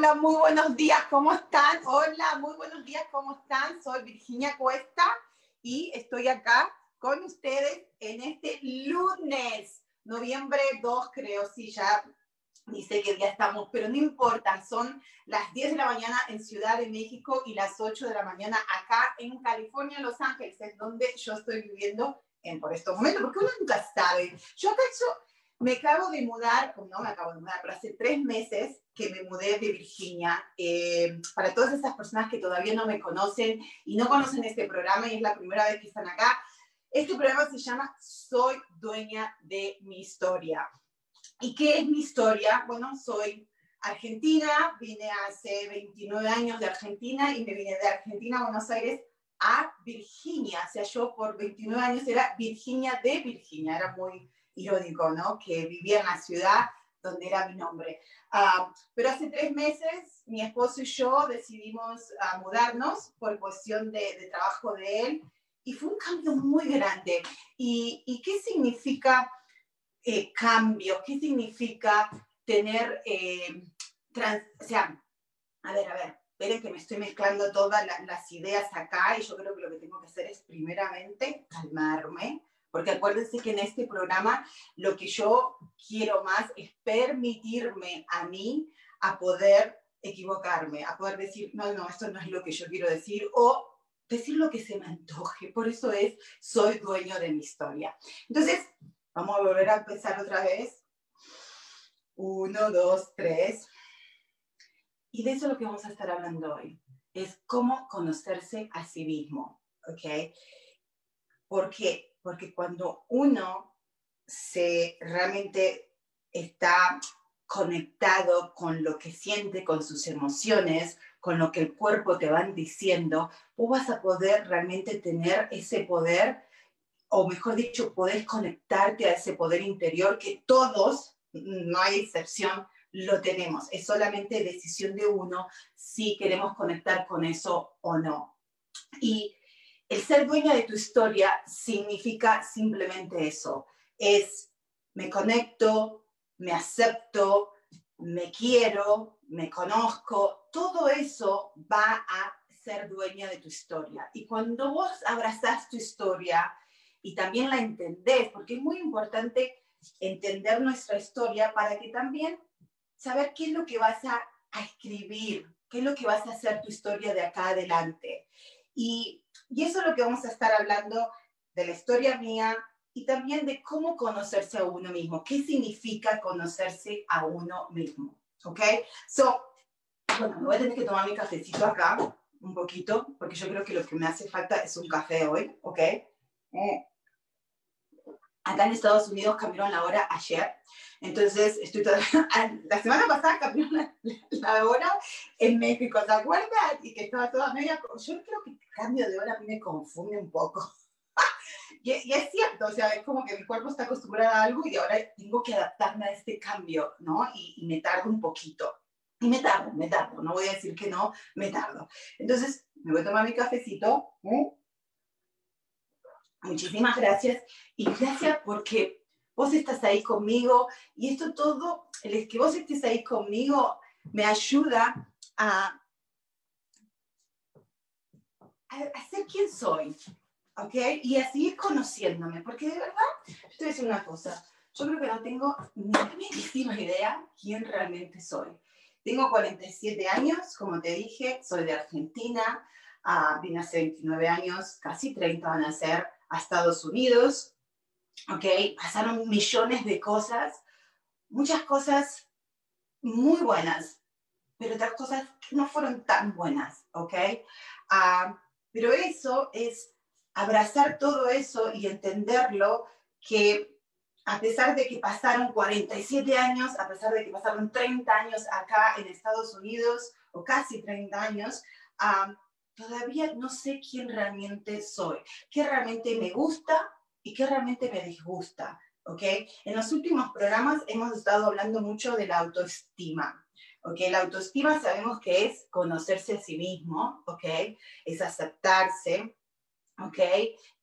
Hola, muy buenos días, ¿cómo están? Hola, muy buenos días, ¿cómo están? Soy Virginia Cuesta y estoy acá con ustedes en este lunes, noviembre 2, creo, sí, ya ni sé qué día estamos, pero no importa, son las 10 de la mañana en Ciudad de México y las 8 de la mañana acá en California, Los Ángeles, es donde yo estoy viviendo en, por estos momentos, porque uno nunca sabe. Yo acá me acabo de mudar, no me acabo de mudar, pero hace tres meses que me mudé de Virginia. Eh, para todas esas personas que todavía no me conocen y no conocen este programa y es la primera vez que están acá, este programa se llama Soy dueña de mi historia. ¿Y qué es mi historia? Bueno, soy argentina, vine hace 29 años de Argentina y me vine de Argentina a Buenos Aires a Virginia. O sea, yo por 29 años era Virginia de Virginia, era muy irónico, ¿no? Que vivía en la ciudad donde era mi nombre. Ah, pero hace tres meses mi esposo y yo decidimos uh, mudarnos por cuestión de, de, trabajo de él y fue un cambio muy grande. ¿Y, y qué significa eh, cambio? ¿Qué significa tener, eh, trans, o sea, a ver, a ver, esperen que me estoy mezclando todas la, las ideas acá y yo creo que lo que tengo que hacer es primeramente calmarme porque acuérdense que en este programa lo que yo quiero más es permitirme a mí a poder equivocarme, a poder decir, no, no, esto no es lo que yo quiero decir, o decir lo que se me antoje. Por eso es, soy dueño de mi historia. Entonces, vamos a volver a empezar otra vez. Uno, dos, tres. Y de eso es lo que vamos a estar hablando hoy. Es cómo conocerse a sí mismo. ¿Ok? Porque porque cuando uno se realmente está conectado con lo que siente, con sus emociones, con lo que el cuerpo te van diciendo, vos vas a poder realmente tener ese poder, o mejor dicho, podés conectarte a ese poder interior que todos, no hay excepción, lo tenemos. Es solamente decisión de uno si queremos conectar con eso o no. Y el ser dueña de tu historia significa simplemente eso. Es me conecto, me acepto, me quiero, me conozco. Todo eso va a ser dueña de tu historia. Y cuando vos abrazás tu historia y también la entendés, porque es muy importante entender nuestra historia para que también saber qué es lo que vas a, a escribir, qué es lo que vas a hacer tu historia de acá adelante. Y, y eso es lo que vamos a estar hablando de la historia mía y también de cómo conocerse a uno mismo. ¿Qué significa conocerse a uno mismo? ¿Ok? So, bueno, me voy a tener que tomar mi cafecito acá un poquito, porque yo creo que lo que me hace falta es un café hoy, ¿ok? Eh, acá en Estados Unidos cambiaron la hora ayer, entonces estoy toda... la semana pasada cambiaron la, hora en México, ¿te acuerdas? Y que estaba toda media... Yo creo que el cambio de hora a mí me confunde un poco. y, y, es cierto, o sea, es como que mi cuerpo está acostumbrado a algo y ahora tengo que adaptarme a este cambio, ¿no? Y, y me tardo un poquito. Y me tardo, me tardo, no voy a decir que no, me tardo. Entonces, me voy a tomar mi cafecito. ¿eh? Muchísimas gracias y gracias porque vos estás ahí conmigo y esto todo, el que vos estés ahí conmigo me ayuda a, a, ser quien soy, ¿ok? Y a seguir conociéndome, porque de verdad, yo te voy a decir una cosa, yo creo que no tengo ni la idea quién realmente soy. Tengo 47 años, como te dije, soy de Argentina, uh, vine hace 29 años, casi 30 van a ser, a Estados Unidos, ¿ok? Pasaron millones de cosas, muchas cosas muy buenas, pero otras cosas que no fueron tan buenas, ¿ok? Uh, pero eso es abrazar todo eso y entenderlo que a pesar de que pasaron 47 años, a pesar de que pasaron 30 años acá en Estados Unidos, o casi 30 años, todavía no sé quién realmente soy, qué realmente me gusta y qué realmente me disgusta. ¿ok? En los últimos programas hemos estado hablando mucho de la autoestima. ¿ok? La autoestima sabemos que es conocerse a sí mismo, ¿ok? Es aceptarse, ¿ok?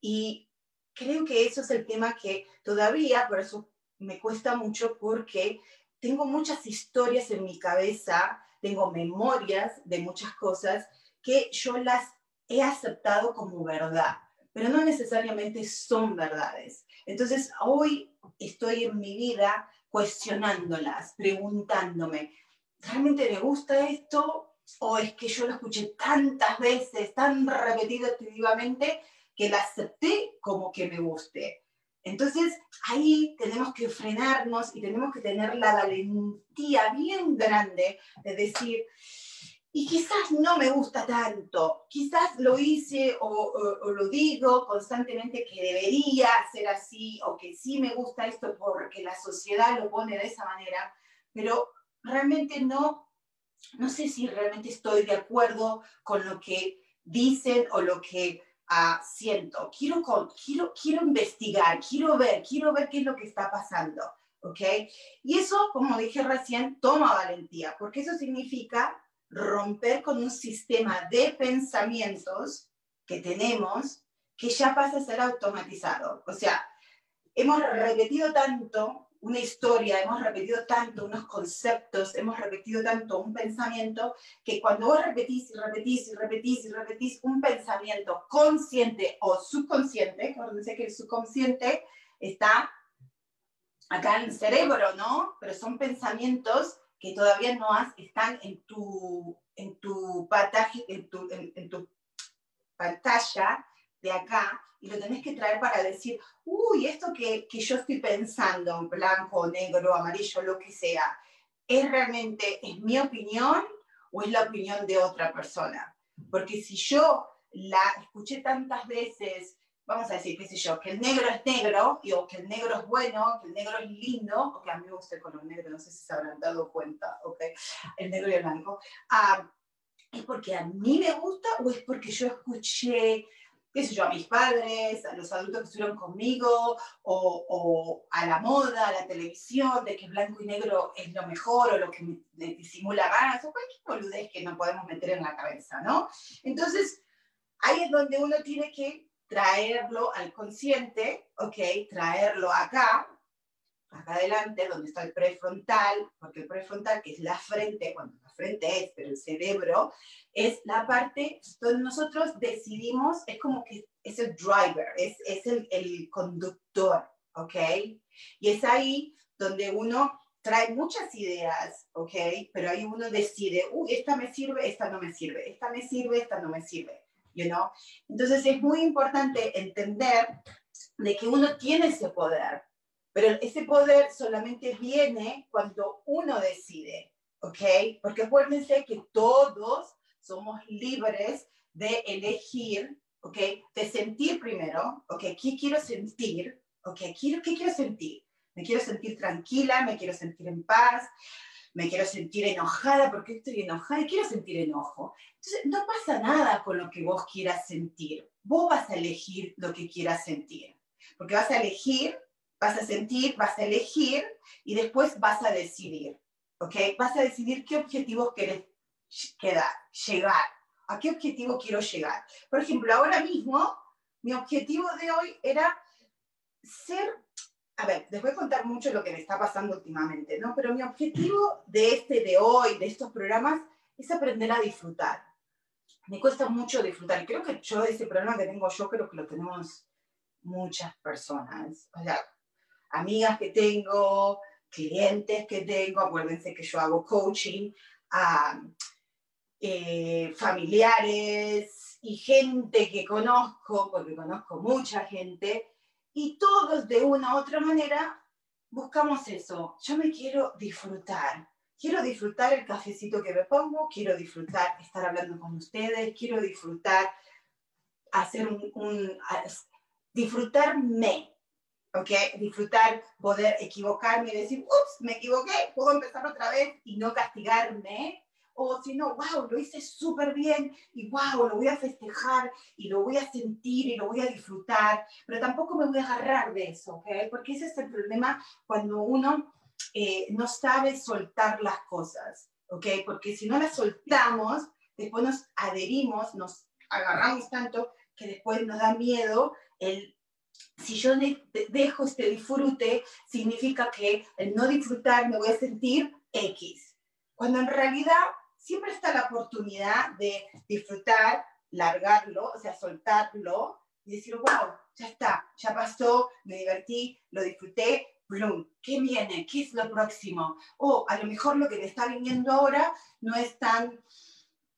Y creo que eso es el tema que todavía, por eso me cuesta mucho, porque tengo muchas historias en mi cabeza, tengo memorias de muchas cosas que yo las he aceptado como verdad, pero no necesariamente son verdades. Entonces, hoy estoy en mi vida cuestionándolas, preguntándome, ¿realmente me gusta esto? ¿O es que yo lo escuché tantas veces, tan repetitivamente, que la acepté como que me guste. Entonces, ahí tenemos que frenarnos y tenemos que tener la valentía bien grande de decir, y quizás no me gusta tanto, quizás lo hice o, lo digo constantemente que debería ser así o que sí me gusta esto porque la sociedad lo pone de esa manera, pero realmente no, no sé si realmente estoy de acuerdo con lo que dicen o lo que siento, quiero, quiero, quiero investigar, quiero ver, quiero ver qué es lo que está pasando, ¿ok? Y eso, como dije recién, toma valentía, porque eso significa romper con un sistema de pensamientos que tenemos que ya pasa a ser automatizado. O sea, hemos repetido tanto una historia, hemos repetido tanto unos conceptos, hemos repetido tanto un pensamiento, que cuando vos repetís y repetís y repetís y repetís un pensamiento consciente o subconsciente, acuérdense que el subconsciente está acá en el cerebro, ¿no? Pero son pensamientos que todavía no has, están en tu, en tu, en tu, pantalla de acá y lo tenés que traer para decir, uy, esto que, que yo estoy pensando, en blanco, negro, amarillo, lo que sea, ¿es realmente, es mi opinión o es la opinión de otra persona? Porque si yo la escuché tantas veces, vamos a decir, qué sé yo, que el negro es negro, o que el negro es bueno, que el negro es lindo, o que a mí me gusta el color negro, no sé si se habrán dado cuenta, ok, el negro y el blanco, ah, ¿es porque a mí me gusta o es porque yo escuché qué sé yo, a mis padres, a los adultos que estuvieron conmigo, o, a la moda, a la televisión, de que blanco y negro es lo mejor o lo que me, disimula ganas, o cualquier boludez que no podemos meter en la cabeza, ¿no? Entonces, ahí es donde uno tiene que traerlo al consciente, ¿ok? Traerlo acá, acá adelante, donde está el prefrontal, porque el prefrontal, que es la frente, bueno, la frente es, pero el cerebro es la parte donde nosotros decidimos, es como que es el driver, es, el conductor, ¿ok? Y es ahí donde uno trae muchas ideas, ¿ok? Pero ahí uno decide, uy, esta me sirve, esta no me sirve, esta me sirve, esta no me sirve, you know? Entonces es muy importante entender de que uno tiene ese poder, pero ese poder solamente viene cuando uno decide, ¿ok? Porque acuérdense que todos somos libres de elegir, ¿ok? De sentir primero, ¿ok? ¿Qué quiero sentir? ¿Ok? ¿Qué quiero sentir? Me quiero sentir tranquila, me quiero sentir en paz, me quiero sentir enojada, porque estoy enojada y quiero sentir enojo. Entonces, no pasa nada con lo que vos quieras sentir. Vos vas a elegir lo que quieras sentir, porque vas a elegir vas a sentir, vas a elegir y después vas a decidir, ¿ok? Vas a decidir qué objetivos quieres quedar, llegar, a qué objetivo quiero llegar. Por ejemplo, ahora mismo, mi objetivo de hoy era ser, a ver, les voy a contar mucho lo que me está pasando últimamente, ¿no? Pero mi objetivo de este, de hoy, de estos programas, es aprender a disfrutar. Me cuesta mucho disfrutar. Creo que yo, ese problema que tengo yo, creo que lo tenemos muchas personas. O sea, amigas que tengo, clientes que tengo, acuérdense que yo hago coaching, a eh, familiares y gente que conozco, porque conozco mucha gente, y todos de una u otra manera buscamos eso. Yo me quiero disfrutar. Quiero disfrutar el cafecito que me pongo, quiero disfrutar estar hablando con ustedes, quiero disfrutar hacer un, disfrutarme, ¿ok? Disfrutar, poder equivocarme y decir, ups, me equivoqué, puedo empezar otra vez y no castigarme. O si no, wow, lo hice súper bien y wow, lo voy a festejar y lo voy a sentir y lo voy a disfrutar, pero tampoco me voy a agarrar de eso, ¿ok? Porque ese es el problema cuando uno eh, no sabe soltar las cosas, ¿ok? Porque si no las soltamos, después nos adherimos, nos agarramos tanto que después nos da miedo el si yo dejo este disfrute, significa que el no disfrutar me voy a sentir X. Cuando en realidad siempre está la oportunidad de disfrutar, largarlo, o sea, soltarlo y decir, wow, ya está, ya pasó, me divertí, lo disfruté, Bloom, ¿qué viene? ¿Qué es lo próximo? O a lo mejor lo que me está viniendo ahora no es tan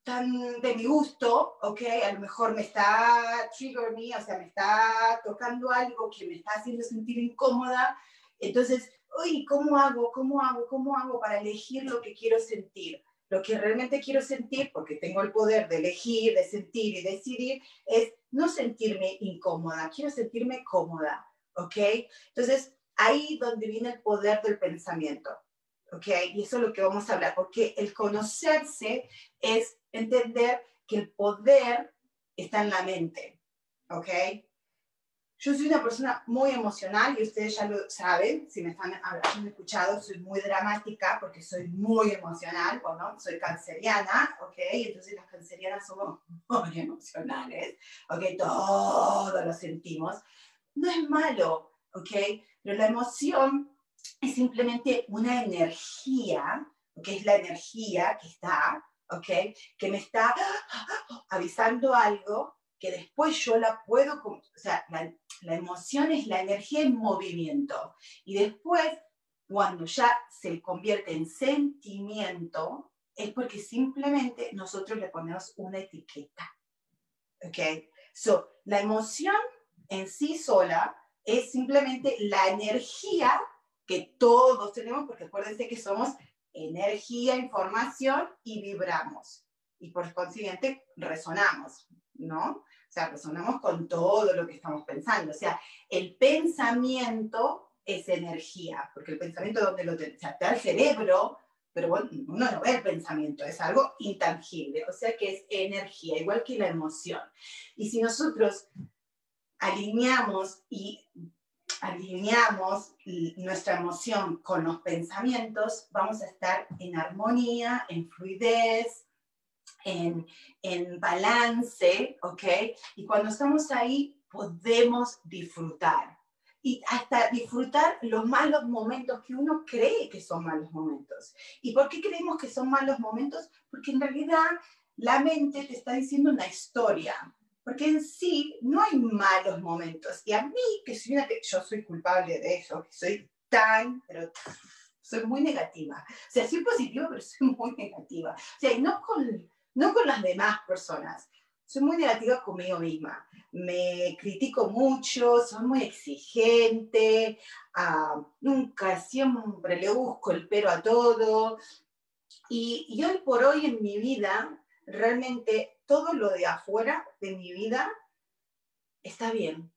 tan de mi gusto, ¿ok? A lo mejor me está trigger me, o sea, me está tocando algo que me está haciendo sentir incómoda. Entonces, uy, ¿cómo hago? ¿Cómo hago? ¿Cómo hago para elegir lo que quiero sentir? Lo que realmente quiero sentir, porque tengo el poder de elegir, de sentir y decidir, es no sentirme incómoda, quiero sentirme cómoda, ¿ok? Entonces, ahí donde viene el poder del pensamiento. ¿ok? Y eso es lo que vamos a hablar, porque el conocerse es entender que el poder está en la mente, ¿ok? Yo soy una persona muy emocional y ustedes ya lo saben, si me están hablando, escuchado, soy muy dramática porque soy muy emocional, bueno, soy canceriana, ¿ok? Entonces las cancerianas somos muy emocionales, ¿ok? Todo lo sentimos. No es malo, ¿ok? Pero la emoción es simplemente una energía, que es la energía que está, ¿ok? Que me está avisando algo que después yo la puedo, o sea, la, la emoción es la energía en movimiento. Y después, cuando ya se convierte en sentimiento, es porque simplemente nosotros le ponemos una etiqueta. ¿Ok? So, la emoción en sí sola es simplemente la energía que todos tenemos, porque acuérdense que somos energía, información y vibramos. Y por consiguiente resonamos, ¿no? O sea, resonamos con todo lo que estamos pensando. O sea, el pensamiento es energía, porque el pensamiento donde lo o sea, el cerebro, pero uno no ve el pensamiento, es algo intangible, o sea que es energía, igual que la emoción. Y si nosotros alineamos y alineamos nuestra emoción con los pensamientos, vamos a estar en armonía, en fluidez, en, en balance, ¿ok? Y cuando estamos ahí, podemos disfrutar. Y hasta disfrutar los malos momentos que uno cree que son malos momentos. ¿Y por qué creemos que son malos momentos? Porque en realidad la mente te está diciendo una historia porque en sí no hay malos momentos. Y a mí, que soy una, yo soy culpable de eso, que soy tan, pero soy muy negativa. O sea, soy positiva, pero soy muy negativa. O sea, y no con, no con las demás personas. Soy muy negativa conmigo misma. Me critico mucho, soy muy exigente, nunca, siempre le busco el pero a todo. Y, y hoy por hoy en mi vida, realmente todo lo de afuera de mi vida está bien.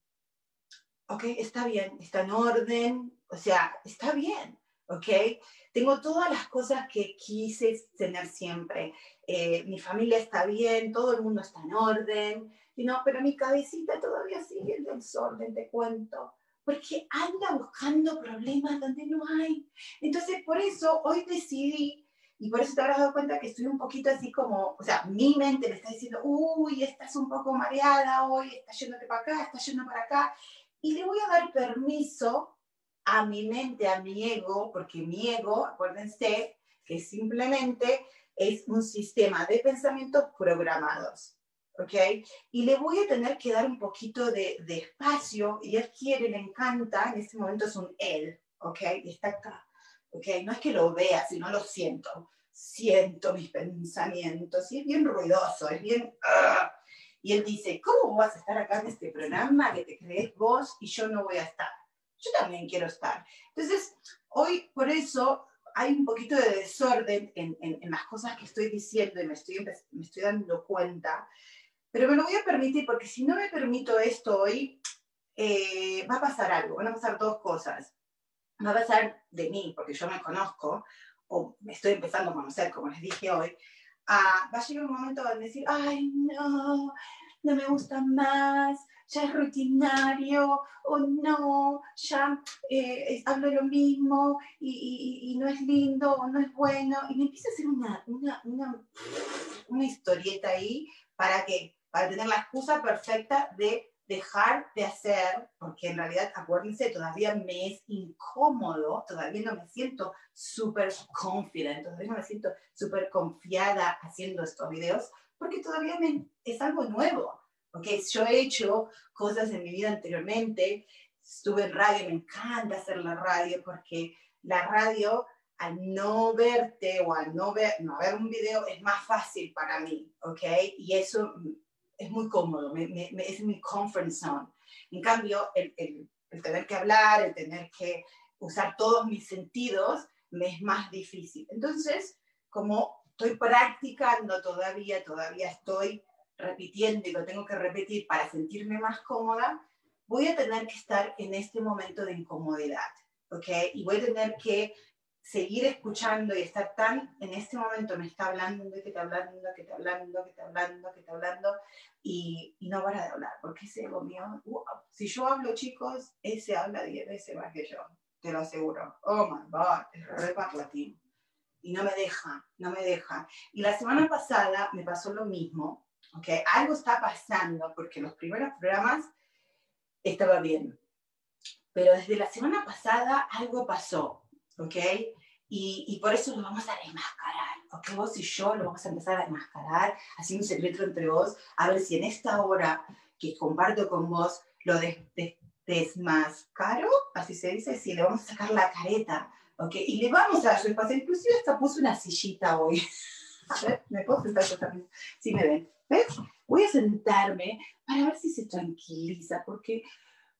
¿Ok? Está bien, está en orden, o sea, está bien. ¿Ok? Tengo todas las cosas que quise tener siempre. Eh, mi familia está bien, todo el mundo está en orden, y no, pero mi cabecita todavía sigue en desorden, te cuento porque anda buscando problemas donde no hay. Entonces, por eso hoy decidí y por eso te habrás dado cuenta que estoy un poquito así como, o sea, mi mente me está diciendo, uy, estás un poco mareada hoy, estás yéndote para acá, estás yendo para acá. Y le voy a dar permiso a mi mente, a mi ego, porque mi ego, acuérdense, que simplemente es un sistema de pensamientos programados. ¿ok? Y le voy a tener que dar un poquito de, de, espacio, y él quiere, le encanta, en este momento es un él, ¿ok? Está acá, ¿ok? No es que lo vea, sino lo siento, siento mis pensamientos y es bien ruidoso, es bien... ah. Y él dice, ¿cómo vas a estar acá en este programa que te crees vos y yo no voy a estar? Yo también quiero estar. Entonces, hoy por eso hay un poquito de desorden en, en- en las cosas que estoy diciendo y me estoy, me estoy dando cuenta, pero me lo voy a permitir porque si no me permito esto hoy, eh, va a pasar algo, van a pasar dos cosas. Va a pasar de mí, porque yo me conozco, o me estoy empezando a conocer, como les dije hoy, ah, va a llegar un momento donde decir, ay, no, no me gusta más, ya es rutinario, o no, ya eh, hablo lo mismo y, y- y no es lindo o no es bueno. Y me empieza a hacer una, una, una, una historieta ahí para que, para tener la excusa perfecta de dejar de hacer, porque en realidad, acuérdense, todavía me es incómodo, todavía no me siento súper confident, todavía no me siento súper confiada haciendo estos videos, porque todavía me, es algo nuevo. Okay, yo he hecho cosas en mi vida anteriormente, estuve en radio, me encanta hacer la radio porque la radio al no verte o al no ver, no ver un video es más fácil para mí, ¿ok? Y eso es muy cómodo, me- me- es mi comfort zone. En cambio, el, el- el tener que hablar, el tener que usar todos mis sentidos, me es más difícil. Entonces, como estoy practicando todavía, todavía estoy repitiendo y lo tengo que repetir para sentirme más cómoda, voy a tener que estar en este momento de incomodidad, ¿ok? Y voy a tener que seguir escuchando y estar tan, en este momento me está hablando, que está hablando, que está hablando, que está hablando, que está hablando, y, y no para de hablar, porque ese ego mío, wow, si yo hablo chicos, ese habla 10 veces más que yo, te lo aseguro. Oh my God, es re. Y no me deja, no me deja. Y la semana pasada me pasó lo mismo, ¿ok? Algo está pasando, porque los primeros programas estaba bien. Pero desde la semana pasada algo pasó, ¿ok? Y, y por eso lo vamos a desmascarar, ¿ok? Vos y yo lo vamos a empezar a desmascarar, haciendo un secreto entre vos, a ver si en esta hora que comparto con vos lo des, des- desmascaro, así se dice, si le vamos a sacar la careta, ¿ok? Y le vamos a dar su espacio, inclusive hasta puse una sillita hoy. A ver, ¿me puedo sentar yo también? Sí me ven, ¿ves? Voy a sentarme para ver si se tranquiliza, porque,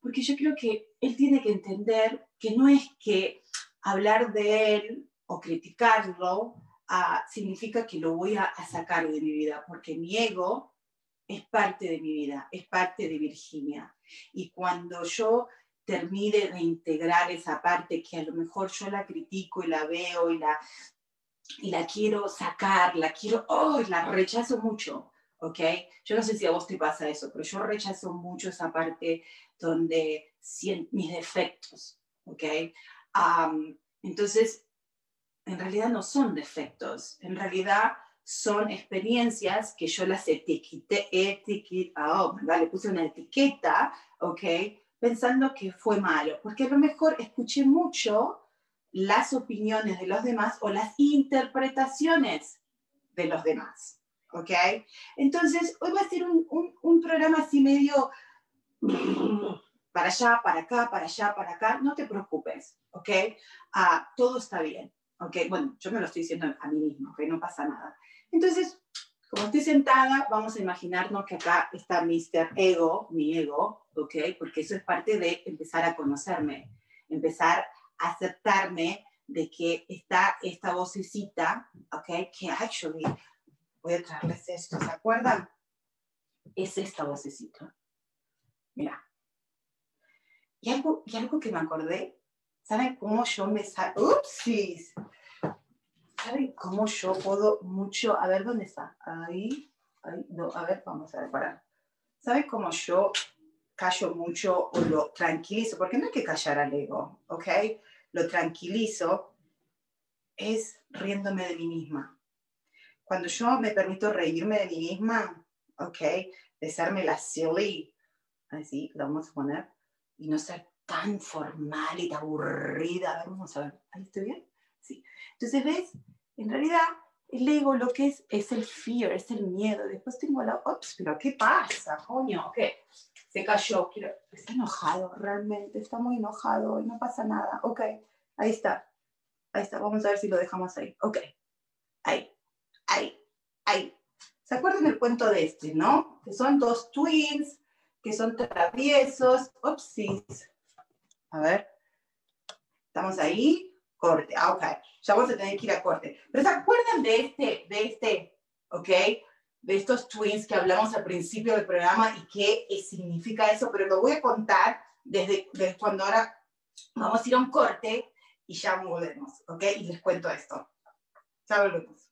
porque yo creo que él tiene que entender que no es que hablar de él o criticarlo ah, significa que lo voy a, a sacar de mi vida, porque mi ego es parte de mi vida, es parte de Virginia. Y cuando yo termine de integrar esa parte que a lo mejor yo la critico y la veo y la, y la quiero sacar, la quiero, oh, la rechazo mucho, ¿ok? Yo no sé si a vos te pasa eso, pero yo rechazo mucho esa parte donde mis defectos, ¿ok? Am, entonces, en realidad no son defectos, en realidad son experiencias que yo las etiqueté, etiquet, oh, le puse una etiqueta, ¿ok? Pensando que fue malo, porque a lo mejor escuché mucho las opiniones de los demás o las interpretaciones de los demás, ¿ok? Entonces, hoy va a ser un, un- un programa así medio para allá, para acá, para allá, para acá, no te preocupes, ¿ok? Ah, todo está bien, ¿ok? Bueno, yo me lo estoy diciendo a mí misma, ¿ok? No pasa nada. Entonces, como estoy sentada, vamos a imaginarnos que acá está Mr. Ego, mi ego, ¿ok? Porque eso es parte de empezar a conocerme, empezar a aceptarme de que está esta vocecita, ¿ok? Que actually, voy a traerles esto, ¿se acuerdan? Es esta vocecita. Mira. Y algo, y algo que me acordé, ¿saben cómo yo me salgo? ¡Upsis! ¿Saben cómo yo puedo mucho? A ver, ¿dónde está? Ahí, ahí, no, a ver, vamos a ver, para. ¿Saben cómo yo callo mucho o lo tranquilizo? Porque no hay que callar al ego, ¿ok? Lo tranquilizo es riéndome de mí misma. Cuando yo me permito reírme de mí misma, ¿ok? De serme la silly, así, lo vamos a poner, y no ser tan formal y tan aburrida. A ver, vamos a ver, ¿ahí estoy bien? Sí. Entonces, ¿ves? En realidad, el ego lo que es es el fear, es el miedo. Después tengo la, ups, pero ¿qué pasa, coño? ¿Qué? Se cayó, quiero, está enojado, realmente, está muy enojado y no pasa nada. Ok, ahí está, ahí está, vamos a ver si lo dejamos ahí. Ok, ahí, ahí, ahí. ¿Se acuerdan del cuento de este, no? Que son dos twins, que son traviesos. Upsis. A ver. ¿Estamos ahí? Corte. Ah, ok. Ya vamos a tener que ir a corte. Pero ¿se acuerdan de este, de este, ok? De estos twins que hablamos al principio del programa y qué significa eso, pero lo voy a contar desde, desde cuando ahora vamos a ir a un corte y ya volvemos, ¿ok? Y les cuento esto. Ya volvemos.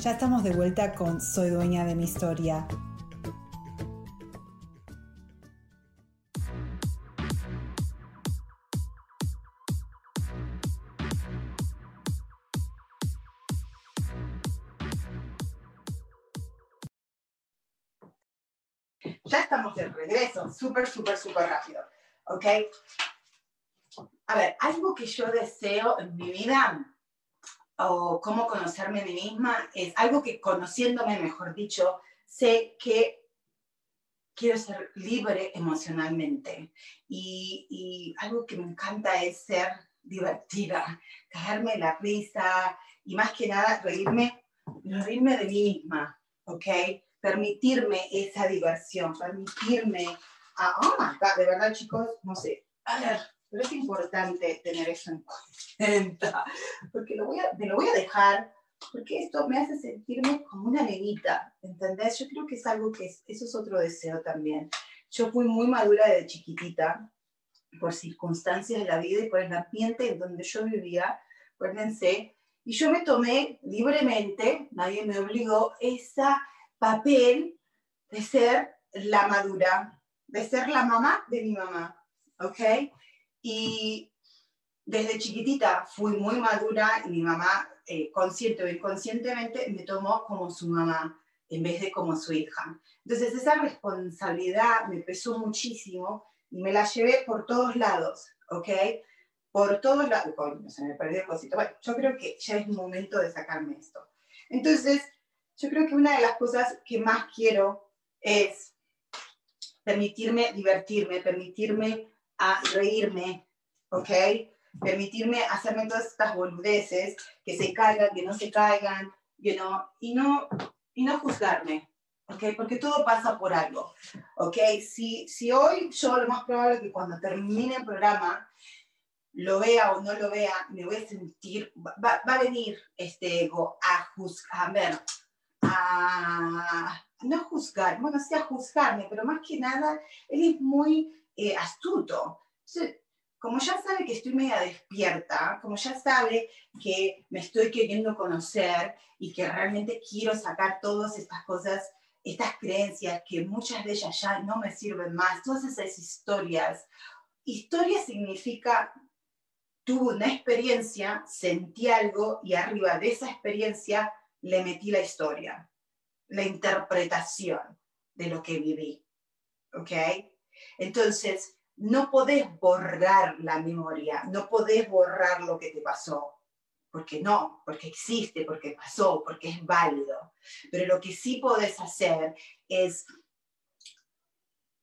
Ya estamos de vuelta con Soy dueña de mi historia. Ya estamos de regreso, súper, súper, súper rápido. ¿Ok? A ver, algo que yo deseo en mi vida o cómo conocerme a mí misma es algo que conociéndome, mejor dicho, sé que quiero ser libre emocionalmente. Y, algo que me encanta es ser divertida, caerme la risa y más que nada reírme, reírme de mí misma, ¿ok? Permitirme esa diversión, permitirme, a, oh my God, de verdad chicos, no sé, a ver, pero es importante tener eso en cuenta, porque lo voy a, me lo voy a dejar, porque esto me hace sentirme como una nenita, ¿entendés? Yo creo que es algo que, es, eso es otro deseo también. Yo fui muy madura desde chiquitita, por circunstancias de la vida y por el ambiente en donde yo vivía, acuérdense, y yo me tomé libremente, nadie me obligó, ese papel de ser la madura, de ser la mamá de mi mamá, ¿ok? Y desde chiquitita fui muy madura y mi mamá, eh, consciente o inconscientemente, me tomó como su mamá en vez de como su hija. Entonces esa responsabilidad me pesó muchísimo y me la llevé por todos lados, ¿ok? Por todos lados. se me perdió el cosito. Bueno, yo creo que ya es momento de sacarme esto. Entonces, yo creo que una de las cosas que más quiero es permitirme divertirme, permitirme a reírme, ¿ok? Permitirme hacerme todas estas boludeces, que se caigan, que no se caigan, you know, y, no, y no juzgarme, ¿ok? Porque todo pasa por algo, ¿ok? Si, si hoy yo lo más probable es que cuando termine el programa, lo vea o no lo vea, me voy a sentir, va, va a venir este ego a juzgar, a ver, a no juzgar, bueno, sí a juzgarme, pero más que nada, él es muy eh, astuto. como ya sabe que estoy media despierta, como ya sabe que me estoy queriendo conocer y que realmente quiero sacar todas estas cosas estas creencias que muchas de ellas ya no me sirven más, todas esas historias. Historia significa tuve una experiencia, sentí algo y arriba de esa experiencia le metí la historia, la interpretación de lo que viví. ¿Ok? Entonces, no podés borrar la memoria, no podés borrar lo que te pasó, porque no, porque existe, porque pasó, porque es válido. Pero lo que sí podés hacer es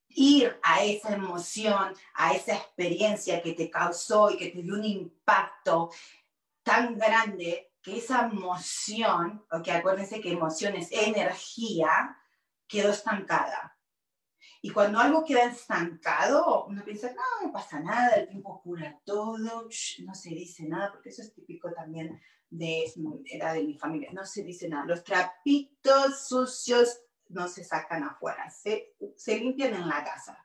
ir a esa emoción, a esa experiencia que te causó y que te dio un impacto tan grande que esa emoción, porque acuérdense que emoción es energía, quedó estancada. Y cuando algo queda estancado, uno piensa, no, no pasa nada, el tiempo cura todo, no se dice nada, porque eso es típico también de, era de mi familia, no se dice nada. Los trapitos sucios no se sacan afuera, se, se limpian en la casa.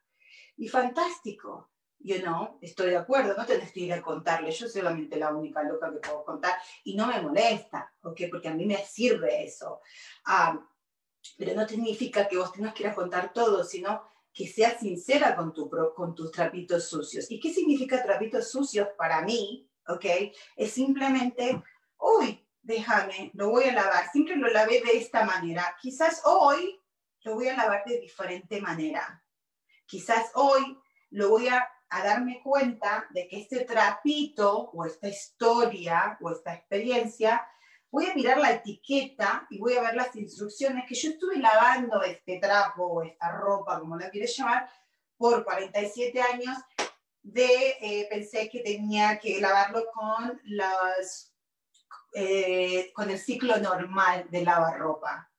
Y fantástico, yo no, estoy de acuerdo, no tenés que ir a contarle, yo soy solamente la única loca que puedo contar y no me molesta, ¿ok? Porque a mí me sirve eso. Ah, pero no significa que vos tengas que ir a contar todo, sino que seas sincera con, tu, con tus trapitos sucios. ¿Y qué significa trapitos sucios para mí? ¿Ok? Es simplemente, uy, déjame, lo voy a lavar. Siempre lo lavé de esta manera. Quizás hoy lo voy a lavar de diferente manera. Quizás hoy lo voy a, a darme cuenta de que este trapito o esta historia o esta experiencia voy a mirar la etiqueta y voy a ver las instrucciones que yo estuve lavando este trapo o esta ropa, como la quieres llamar, por 47 años. De, eh, pensé que tenía que lavarlo con, las, eh, con el ciclo normal de lavarropa.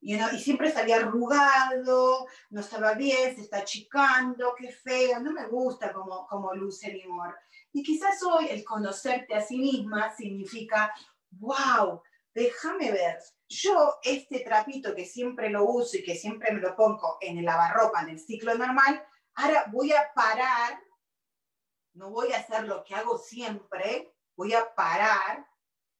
y siempre salía arrugado, no estaba bien, se está achicando, qué feo, no me gusta como, como luce mi amor. Y quizás hoy el conocerte a sí misma significa wow, déjame ver, yo este trapito que siempre lo uso y que siempre me lo pongo en el lavarropa, en el ciclo normal, ahora voy a parar, no voy a hacer lo que hago siempre, voy a parar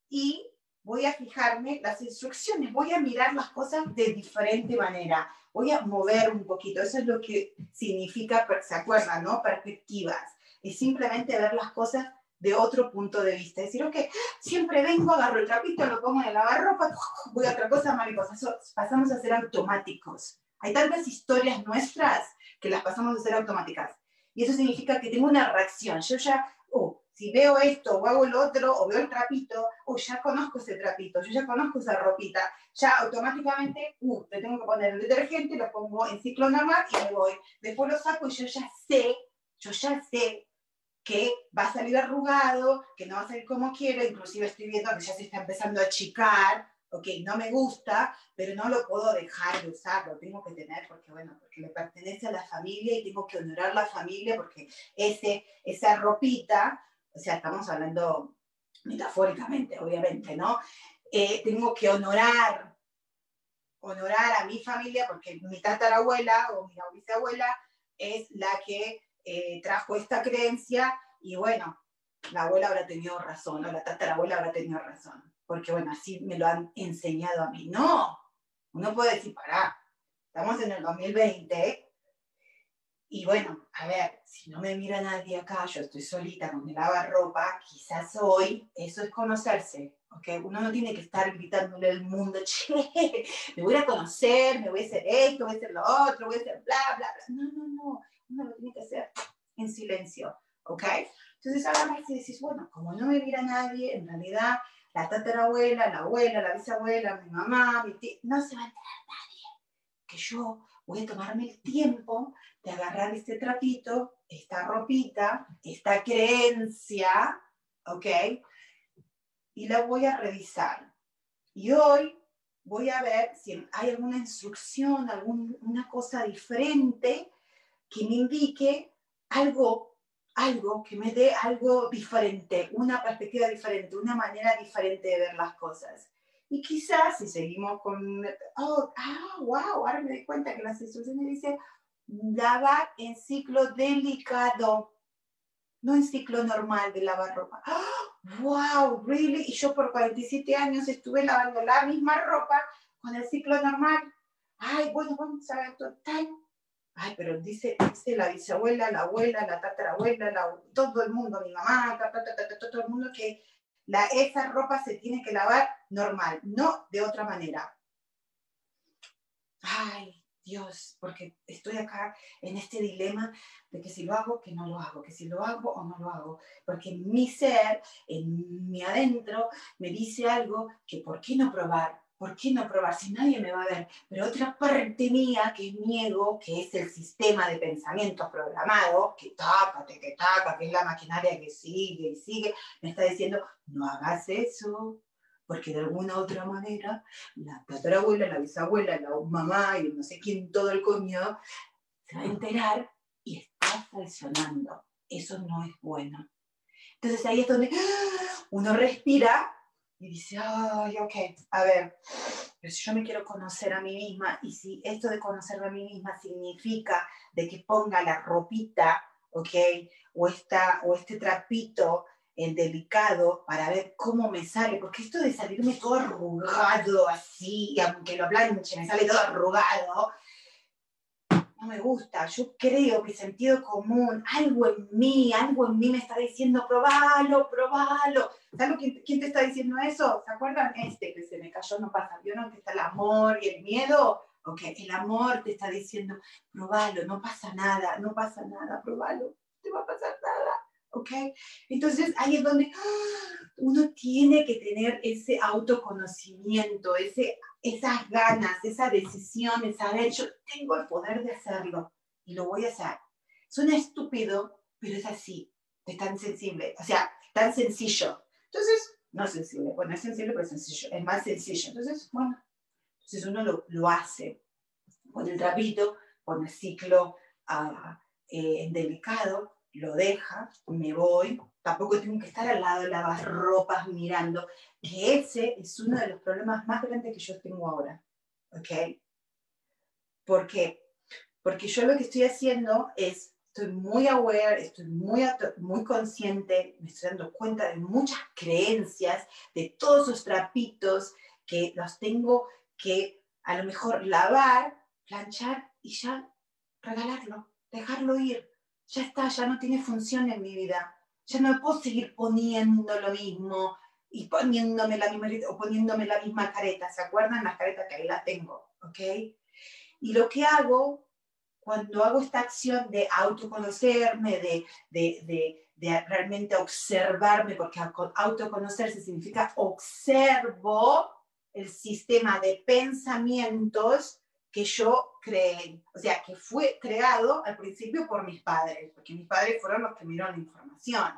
y voy a fijarme las instrucciones, voy a mirar las cosas de diferente manera, voy a mover un poquito, eso es lo que significa, se acuerdan, ¿no? Perspectivas, es simplemente ver las cosas de otro punto de vista. Decir, ok, siempre vengo, agarro el trapito, lo pongo en el lavarropa, voy a otra cosa, mariposa. pasamos a ser automáticos. Hay tantas historias nuestras que las pasamos a ser automáticas. Y eso significa que tengo una reacción. Yo ya, oh, si veo esto o hago el otro o veo el trapito, oh, ya conozco ese trapito, yo ya conozco esa ropita, ya automáticamente, uh, le tengo que poner el detergente, lo pongo en ciclo normal y me voy. Después lo saco y yo ya sé, yo ya sé que va a salir arrugado, que no va a salir como quiero, inclusive estoy viendo que ya se está empezando a achicar, ok, no me gusta, pero no lo puedo dejar de usar, lo tengo que tener porque, bueno, porque le pertenece a la familia y tengo que honorar la familia porque ese, esa ropita, o sea, estamos hablando metafóricamente, obviamente, ¿no? Eh, tengo que honorar, honorar a mi familia porque mi tatarabuela o mi bisabuela es la que eh, trajo esta creencia y bueno, la abuela habrá tenido razón, o la tatarabuela habrá tenido razón, porque bueno, así me lo han enseñado a mí. No, uno puede decir, pará, estamos en el 2020 y bueno, a ver, si no me mira nadie acá, yo estoy solita con el lavarropa, quizás hoy eso es conocerse, ¿ok? Uno no tiene que estar gritándole al mundo, che, me voy a conocer, me voy a hacer esto, voy a hacer lo otro, voy a hacer bla, bla, bla. No, no, no uno lo tiene que hacer en silencio, ¿ok? Entonces ahora si decís, bueno, como no me mira nadie, en realidad la tatarabuela, la abuela, la bisabuela, mi mamá, mi tía, no se va a enterar nadie. Que yo voy a tomarme el tiempo de agarrar este trapito, esta ropita, esta creencia, ¿ok? Y la voy a revisar. Y hoy voy a ver si hay alguna instrucción, alguna cosa diferente que me indique algo, algo que me dé algo diferente, una perspectiva diferente, una manera diferente de ver las cosas. Y quizás si seguimos con, oh, ah, wow, ahora me doy cuenta que las instrucciones dicen lavar en ciclo delicado, no en ciclo normal de lavar ropa. wow, really? Y yo por 47 años estuve lavando la misma ropa con el ciclo normal. ay, bueno, vamos a ver total. Ay, pero dice, dice la bisabuela, la abuela, la tatarabuela, la, todo el mundo, mi mamá, todo el mundo que esa ropa se tiene que lavar normal, no de otra manera. Ay, Dios, porque estoy acá en este dilema de que si lo hago, que no lo hago, que si lo hago o no lo hago, porque mi ser, en mi adentro, me dice algo que ¿por qué no probar? ¿Por qué no probar si nadie me va a ver? Pero otra parte mía, que es mi ego, que es el sistema de pensamientos programados, que tácate, que taca, que es la maquinaria que sigue y sigue, me está diciendo, no hagas eso, porque de alguna u otra manera la tatarabuela, la bisabuela, la mamá y no sé quién, todo el coño, se va a enterar y está traicionando. Eso no es bueno. Entonces ahí es donde uno respira y dice, ay, ok, a ver, pero si yo me quiero conocer a mí misma y si esto de conocerme a mí misma significa de que ponga la ropita, ok, o, esta, o este trapito el delicado para ver cómo me sale, porque esto de salirme todo arrugado así, aunque lo planche, me sale todo arrugado, no me gusta. Yo creo que sentido común, algo en mí, algo en mí me está diciendo, probalo, probalo. ¿Sabes quién, quién te está diciendo eso? ¿Se acuerdan? Este que se me cayó, no pasa. ¿Vieron que está el amor y el miedo? Ok, el amor te está diciendo, probalo, no pasa nada, no pasa nada, probalo, te va a pasar nada. ¿ok? Entonces ahí es donde ¡ah! uno tiene que tener ese autoconocimiento, ese, esas ganas, esa decisión de saber, yo tengo el poder de hacerlo y lo voy a hacer. Suena estúpido, pero es así, es tan sensible, o sea, tan sencillo. Entonces, no sensible, bueno, es sensible, pero es sencillo, es más sencillo. Entonces, bueno, entonces uno lo, lo hace. Pone el trapito, pone el ciclo uh, delicado, lo deja, me voy, tampoco tengo que estar al lado de las ropas mirando, que ese es uno de los problemas más grandes que yo tengo ahora, ¿ok? ¿Por qué? Porque yo lo que estoy haciendo es, estoy muy aware, estoy muy, muy consciente, me estoy dando cuenta de muchas creencias, de todos esos trapitos que los tengo que a lo mejor lavar, planchar y ya regalarlo, dejarlo ir ya está, ya no tiene función en mi vida. Ya no puedo seguir poniendo lo mismo y poniéndome la misma, o poniéndome la misma careta. ¿Se acuerdan las caretas que ahí la tengo? ¿Ok? Y lo que hago cuando hago esta acción de autoconocerme, de, de, de, de realmente observarme, porque autoconocerse significa observo el sistema de pensamientos que yo creé, o sea, que fue creado al principio por mis padres, porque mis padres fueron los que me dieron la información.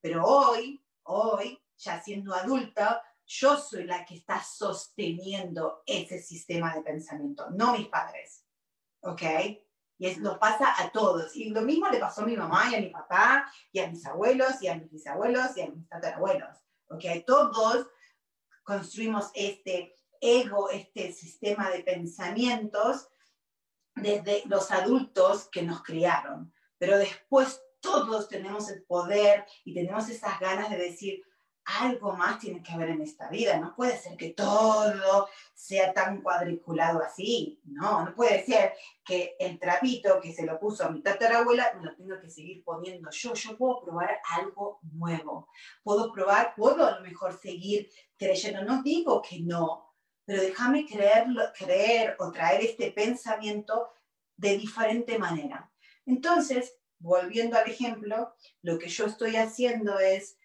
Pero hoy, hoy, ya siendo adulta, yo soy la que está sosteniendo ese sistema de pensamiento, no mis padres. ¿Ok? Y eso nos pasa a todos. Y lo mismo le pasó a mi mamá y a mi papá, y a mis abuelos, y a mis bisabuelos, y a mis tatarabuelos. ¿Ok? Todos construimos este ego, este sistema de pensamientos, desde los adultos que nos criaron. Pero después todos tenemos el poder y tenemos esas ganas de decir, algo más tiene que haber en esta vida. No puede ser que todo sea tan cuadriculado así. No, no puede ser que el trapito que se lo puso a mi tatarabuela me lo tengo que seguir poniendo yo. Yo puedo probar algo nuevo. Puedo probar, puedo a lo mejor seguir creyendo. No digo que no, pero déjame creerlo, creer o traer este pensamiento de diferente manera. Entonces, volviendo al ejemplo, lo que yo estoy haciendo es,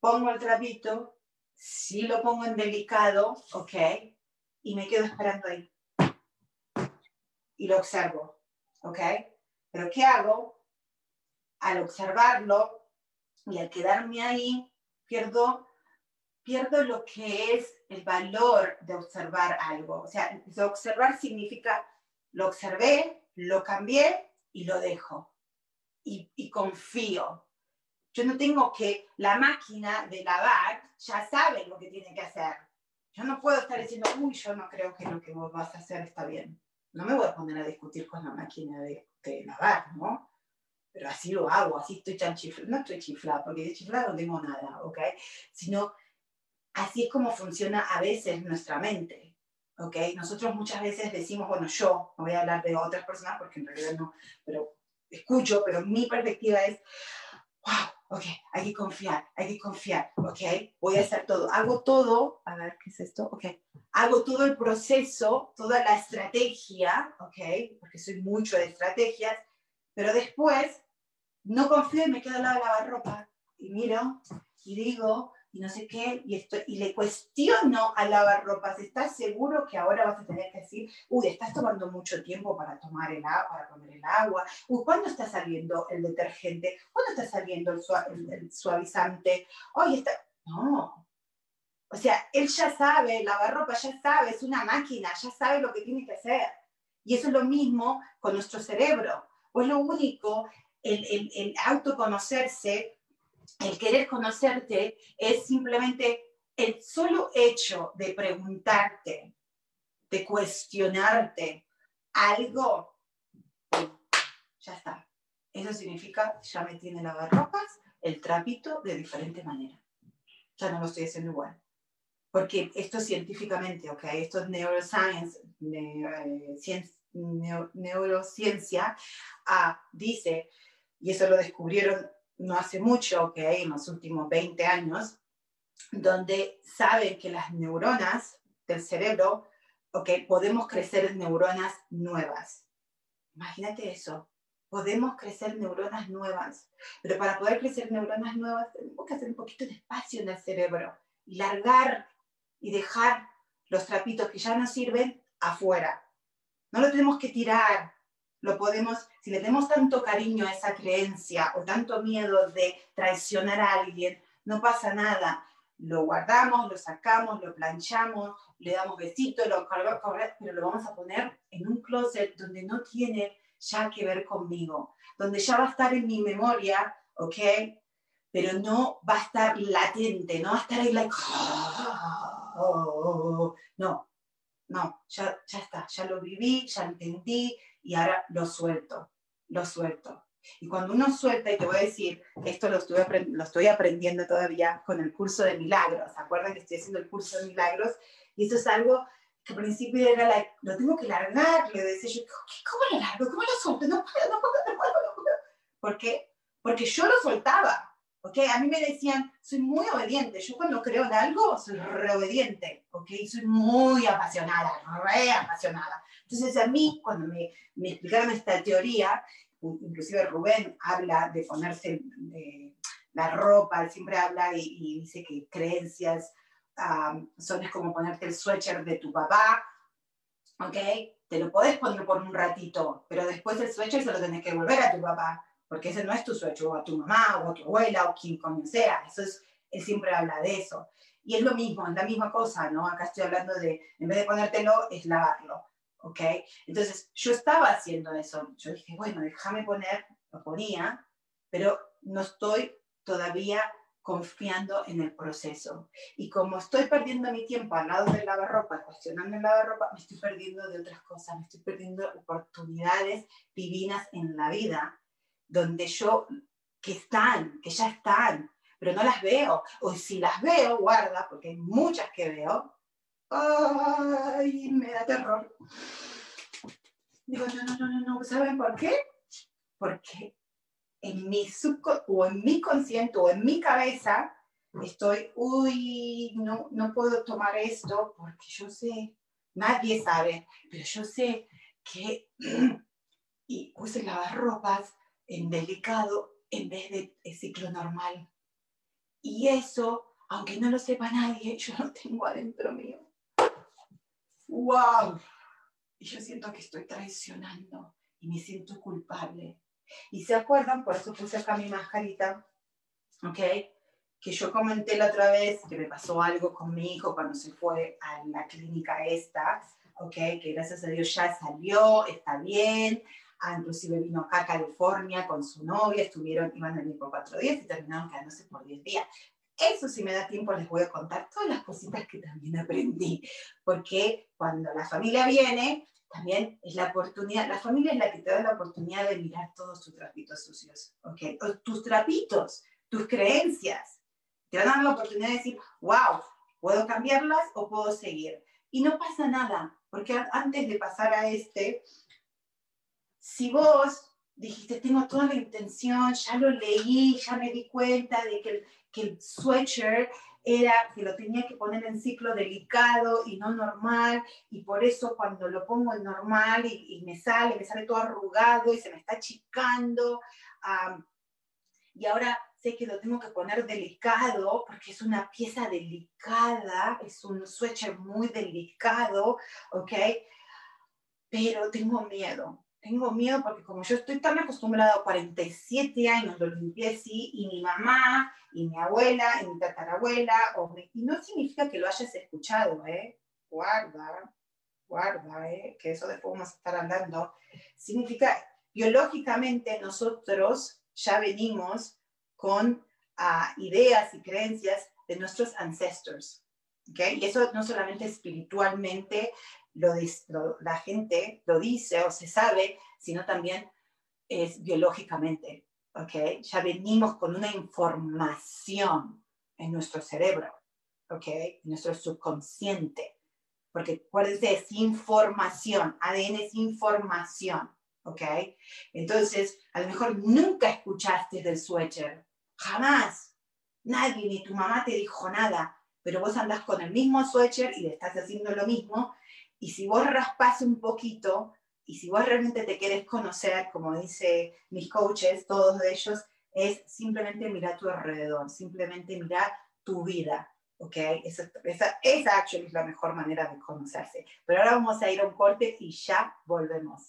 pongo el trapito, si lo pongo en delicado, ok, y me quedo esperando ahí. Y lo observo, ok. Pero ¿qué hago? Al observarlo y al quedarme ahí, pierdo pierdo lo que es el valor de observar algo. O sea, observar significa lo observé, lo cambié y lo dejo. Y, y, confío. Yo no tengo que, la máquina de lavar ya sabe lo que tiene que hacer. Yo no puedo estar diciendo, uy, yo no creo que lo que vos vas a hacer está bien. No me voy a poner a discutir con la máquina de, de lavar, ¿no? Pero así lo hago, así estoy tan chiflada. No estoy chiflada, porque de chiflada no tengo nada, ¿ok? Sino Así es como funciona a veces nuestra mente. ¿ok? Nosotros muchas veces decimos, bueno, yo, no voy a hablar de otras personas porque en realidad no, pero escucho, pero mi perspectiva es, wow, ok, hay que confiar, hay que confiar, ok, voy a hacer todo, hago todo, a ver, ¿qué es esto? Ok, hago todo el proceso, toda la estrategia, ok, porque soy mucho de estrategias, pero después no confío y me quedo al lado de lavarropa y miro y digo, y no sé qué, y, esto, y le cuestiono al lavarropas, ¿estás seguro que ahora vas a tener que decir, uy, estás tomando mucho tiempo para tomar el agua, para poner el agua, uy, ¿cuándo está saliendo el detergente? ¿Cuándo está saliendo el, suavizante? Oye, está... No. O sea, él ya sabe, el lavarropa ya sabe, es una máquina, ya sabe lo que tiene que hacer. Y eso es lo mismo con nuestro cerebro. Pues lo único, el, el autoconocerse el querer conocerte es simplemente el solo hecho de preguntarte, de cuestionarte algo, ya está. Eso significa, ya me tiene lavarropas, el trapito de diferente manera. Ya no lo estoy haciendo igual. Porque esto científicamente, ¿ok? Esto es neuroscience, eh, neurociencia, ah, dice, y eso lo descubrieron no hace mucho, que en los últimos 20 años, donde saben que las neuronas del cerebro, ok, podemos crecer neuronas nuevas. Imagínate eso, podemos crecer neuronas nuevas, pero para poder crecer neuronas nuevas tenemos que hacer un poquito de espacio en el cerebro y largar y dejar los trapitos que ya no sirven afuera. No lo tenemos que tirar, lo podemos, si le tenemos tanto cariño a esa creencia o tanto miedo de traicionar a alguien, no pasa nada. Lo guardamos, lo sacamos, lo planchamos, le damos besitos, lo pero lo vamos a poner en un closet donde no tiene ya que ver conmigo, donde ya va a estar en mi memoria, ¿ok? Pero no va a estar latente, no va a estar ahí like, oh, no, no, ya, ya está, ya lo viví, ya entendí, y ahora lo suelto, lo suelto. Y cuando uno suelta, y te voy a decir, esto lo estoy, lo estoy aprendiendo todavía con el curso de milagros, ¿se acuerdan que estoy haciendo el curso de milagros? Y eso es algo que al principio era, like, lo tengo que largar, le decía yo, ¿cómo lo largo? ¿Cómo lo suelto? No puedo, no puedo, no puedo, no puedo. ¿Por qué? Porque yo lo soltaba, ¿ok? A mí me decían, soy muy obediente, yo cuando creo en algo soy re obediente, ¿ok? Soy muy apasionada, re apasionada. Entonces a mí, cuando me, me explicaron esta teoría, inclusive Rubén habla de ponerse la ropa, él siempre habla y, dice que creencias son es como ponerte el sweatshirt de tu papá, ¿ok? Te lo podés poner por un ratito, pero después el sweatshirt se lo tenés que volver a tu papá, porque ese no es tu sweatshirt, o a tu mamá, o a tu abuela, o quien coño sea. Eso es, él siempre habla de eso. Y es lo mismo, es la misma cosa, ¿no? Acá estoy hablando de, en vez de ponértelo, es lavarlo. ¿Ok? Entonces yo estaba haciendo eso. Yo dije, bueno, déjame poner, lo ponía, pero no estoy todavía confiando en el proceso. Y como estoy perdiendo mi tiempo al lado del lavarropa, cuestionando el lavarropa, me estoy perdiendo de otras cosas, me estoy perdiendo oportunidades divinas en la vida, donde yo, que están, que ya están, pero no las veo. O si las veo, guarda, porque hay muchas que veo, ay, me da terror. Digo, no, no, no, no, no, ¿saben por qué? Porque en mi subco o en mi consciente o en mi cabeza estoy, uy, no, no puedo tomar esto porque yo sé, nadie sabe, pero yo sé que y puse lavarropas en delicado en vez de ciclo normal. Y eso, aunque no lo sepa nadie, yo lo tengo adentro mío wow. Y yo siento que estoy traicionando y me siento culpable. Y se acuerdan, por eso puse acá mi mascarita, ¿ok? Que yo comenté la otra vez que me pasó algo con mi hijo cuando se fue a la clínica esta, ¿ok? Que gracias a Dios ya salió, está bien. Ah, inclusive vino acá a California con su novia, estuvieron, iban a venir por cuatro días y terminaron quedándose por diez días. Eso si me da tiempo les voy a contar todas las cositas que también aprendí, porque cuando la familia viene, también es la oportunidad, la familia es la que te da la oportunidad de mirar todos tus trapitos sucios, ¿ok? tus trapitos, tus creencias. Te van a dar la oportunidad de decir, wow, ¿puedo cambiarlas o puedo seguir? Y no pasa nada, porque antes de pasar a este, si vos dijiste, tengo toda la intención, ya lo leí, ya me di cuenta de que el, que el sweatshirt era que lo tenía que poner en ciclo delicado y no normal, y por eso cuando lo pongo en normal y, me sale, me sale todo arrugado y se me está achicando, y ahora sé que lo tengo que poner delicado porque es una pieza delicada, es un sweatshirt muy delicado, ¿ok? Pero tengo miedo, tengo miedo porque como yo estoy tan acostumbrada a 47 años, lo limpié así, y mi mamá, y mi abuela, y mi tatarabuela, o y no significa que lo hayas escuchado, ¿eh? Guarda, guarda, ¿eh? Que eso después vamos a estar hablando. Significa, biológicamente nosotros ya venimos con ah, ideas y creencias de nuestros ancestors. ¿okay? Y eso no solamente espiritualmente lo, la gente lo dice o se sabe, sino también es biológicamente. ¿okay? Ya venimos con una información en nuestro cerebro, ¿okay? en nuestro subconsciente. Porque acuérdense, es información, ADN es información. ¿ok? Entonces, a lo mejor nunca escuchaste del suéter, Jamás. Nadie, ni tu mamá te dijo nada, pero vos andás con el mismo suéter y le estás haciendo lo mismo. Y si vos raspas un poquito, y si vos realmente te quieres conocer, como dice mis coaches, todos ellos, es simplemente mirar tu alrededor, simplemente mirar tu vida. ¿ok? Esa, es la mejor manera de conocerse. Pero ahora vamos a ir a un corte y ya volvemos.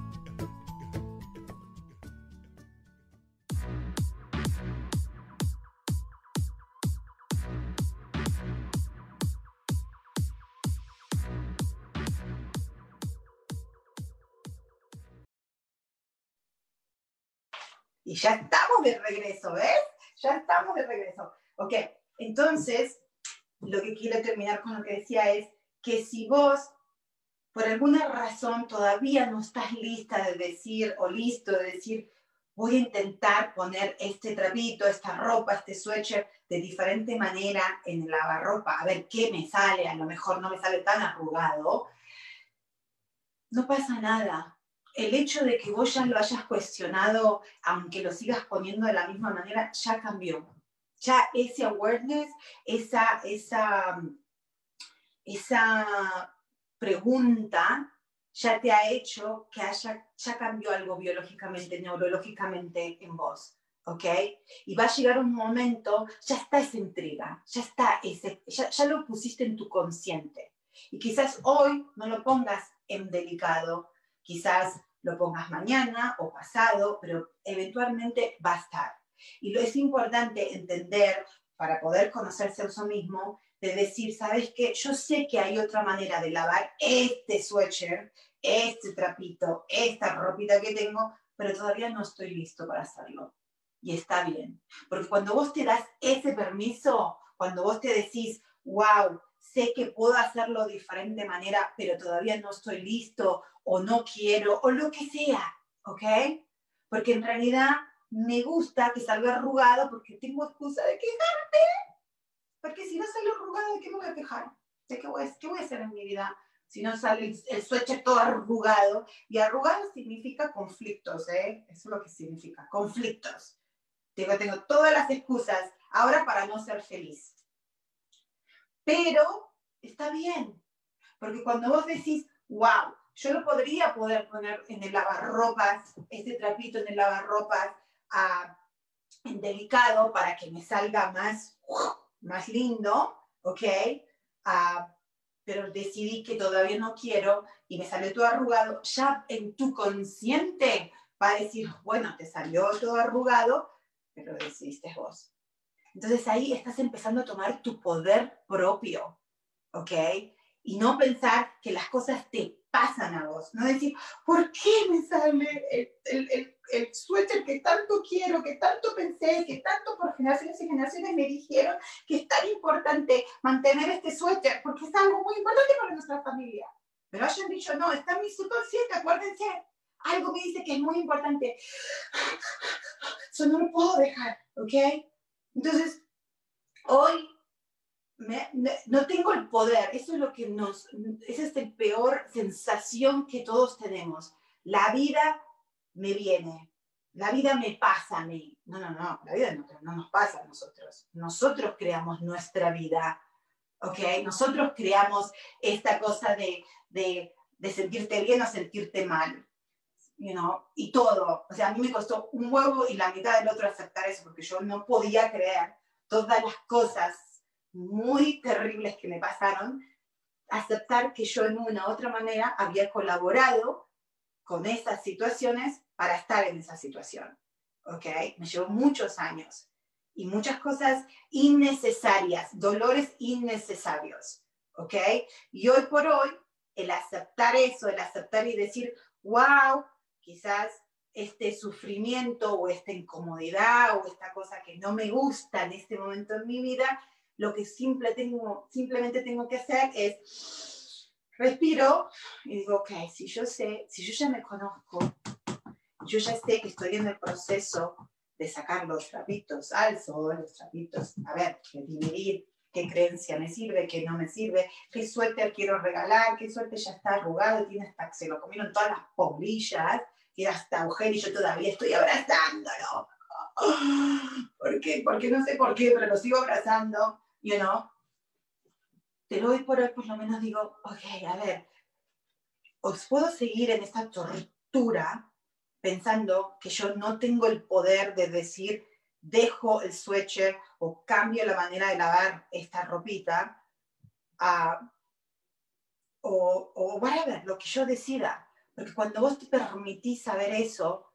Y ya estamos de regreso, ¿ves? Ya estamos de regreso. Ok, entonces, lo que quiero terminar con lo que decía es que si vos, por alguna razón, todavía no estás lista de decir, o listo de decir, voy a intentar poner este trapito, esta ropa, este sweatshirt de diferente manera en el lavarropa, a ver qué me sale, a lo mejor no me sale tan arrugado, no pasa nada el hecho de que vos ya lo hayas cuestionado, aunque lo sigas poniendo de la misma manera, ya cambió. ya ese awareness, esa, esa, esa pregunta ya te ha hecho que haya, ya cambió algo biológicamente, neurológicamente en vos. ¿ok? Y va a llegar un momento, ya está esa intriga, ya está ese, ya, ya lo pusiste en tu consciente. Y quizás hoy no lo pongas en delicado, quizás lo pongas mañana o pasado, pero eventualmente va a estar. Y lo es importante entender para poder conocerse a uno mismo, de decir, ¿sabes qué? Yo sé que hay otra manera de lavar este sweatshirt, este trapito, esta ropita que tengo, pero todavía no estoy listo para hacerlo. Y está bien, porque cuando vos te das ese permiso, cuando vos te decís, wow, sé que puedo hacerlo de diferente manera, pero todavía no estoy listo o no quiero o lo que sea, ¿ok? Porque en realidad me gusta que salga arrugado porque tengo excusa de quejarme. Porque si no sale arrugado, ¿de qué me voy a quejar? ¿De qué voy, qué a hacer en mi vida? Si no sale el, el todo arrugado. Y arrugado significa conflictos, ¿eh? Eso es lo que significa, conflictos. Tengo todas las excusas ahora para no ser feliz. Pero está bien, porque cuando vos decís, wow, yo lo podría poder poner en el lavarropas, este trapito en el lavarropas, en delicado para que me salga más, más lindo, ¿ok? pero decidí que todavía no quiero y me salió todo arrugado, ya en tu consciente va a decir, bueno, te salió todo arrugado, pero decidiste vos. Entonces ahí estás empezando a tomar tu poder propio, ¿ok? Y no pensar que las cosas te pasan a vos, no decir, ¿por qué me sale el, el, suéter que tanto quiero, que tanto pensé, que tanto por generaciones y generaciones me dijeron que es tan importante mantener este suéter, porque es algo muy importante para nuestra familia? Pero hayan dicho, no, está en mi subconsciente, acuérdense, algo me dice que es muy importante. Eso no lo puedo dejar, ¿ok? Entonces, hoy no tengo el poder, eso es lo que nos, esa es la peor sensación que todos tenemos. La vida me viene, la vida me pasa a mí. No, no, no, la vida no, no nos pasa a nosotros. Nosotros creamos nuestra vida, ¿ok? Nosotros creamos esta cosa de, de, de sentirte bien o sentirte mal. You know, y todo. O sea, a mí me costó un huevo y la mitad del otro aceptar eso, porque yo no podía creer todas las cosas muy terribles que me pasaron, aceptar que yo en una u otra manera había colaborado con esas situaciones para estar en esa situación. ¿Ok? Me llevó muchos años y muchas cosas innecesarias, dolores innecesarios. ¿Ok? Y hoy por hoy, el aceptar eso, el aceptar y decir, wow, quizás este sufrimiento o esta incomodidad o esta cosa que no me gusta en este momento en mi vida, lo que simplemente tengo que hacer es respiro y digo, ok, si yo sé, si yo ya me conozco, yo ya sé que estoy en el proceso de sacar los trapitos al sol, los trapitos, a ver, de dividir qué creencia me sirve, qué no me sirve, qué suerte quiero regalar, qué suerte ya está arrugado, tiene hasta, se lo comieron todas las polillas, tiene hasta agujero y yo todavía estoy abrazándolo. ¿Por qué? Porque no sé por qué, pero lo sigo abrazando you know, te lo doy por hoy, por lo menos digo, ok, a ver, os puedo seguir en esta tortura pensando que yo no tengo el poder de decir, dejo el sweatshirt o cambio la manera de lavar esta ropita, uh, o, o whatever, lo que yo decida. Porque cuando vos te permitís saber eso,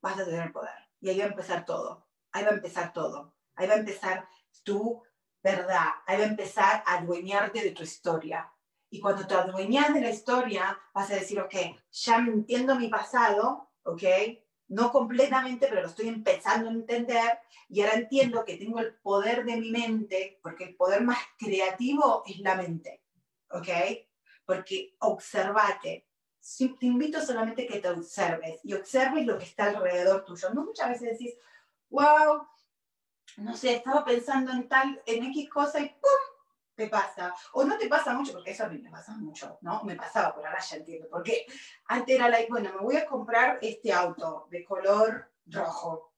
vas a tener poder. Y ahí va a empezar todo. Ahí va a empezar todo. Ahí va a empezar tu verdad. Ahí va a empezar a adueñarte de tu historia. Y cuando te adueñas de la historia, vas a decir, ok, ya entiendo mi pasado, ok, no completamente, pero lo estoy empezando a entender y ahora entiendo que tengo el poder de mi mente, porque el poder más creativo es la mente, ¿ok? Porque observate. Te invito solamente que te observes y observes lo que está alrededor tuyo. No muchas veces decís, wow, no sé, estaba pensando en tal, en X cosa y ¡pum! te pasa. O no te pasa mucho, porque eso a mí me pasa mucho, ¿no? Me pasaba, pero ahora ya entiendo. Porque antes era like, bueno, me voy a comprar este auto de color rojo.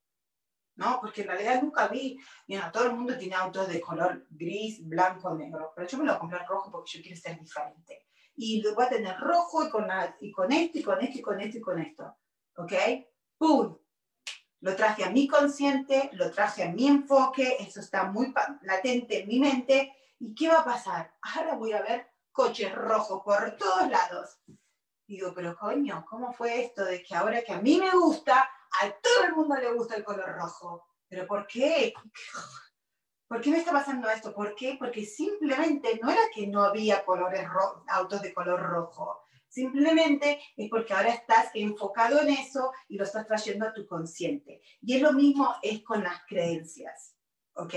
¿no? Porque en realidad nunca vi, mira, todo el mundo tiene autos de color gris, blanco, negro, pero yo me lo compré rojo porque yo quiero ser diferente. Y lo voy a tener rojo y con, y con esto, y con esto, y con esto, y con esto. ¿Ok? ¡Pum! Lo traje a mi consciente, lo traje a mi enfoque, eso está muy latente en mi mente. ¿Y qué va a pasar? Ahora voy a ver coches rojos por todos lados. Digo, pero coño, ¿cómo fue esto de que ahora que a mí me gusta, a todo el mundo le gusta el color rojo. ¿Pero por qué? ¿Por qué me está pasando esto? ¿Por qué? Porque simplemente no era que no había colores autos de color rojo. Simplemente es porque ahora estás enfocado en eso y lo estás trayendo a tu consciente. Y es lo mismo es con las creencias, ¿ok?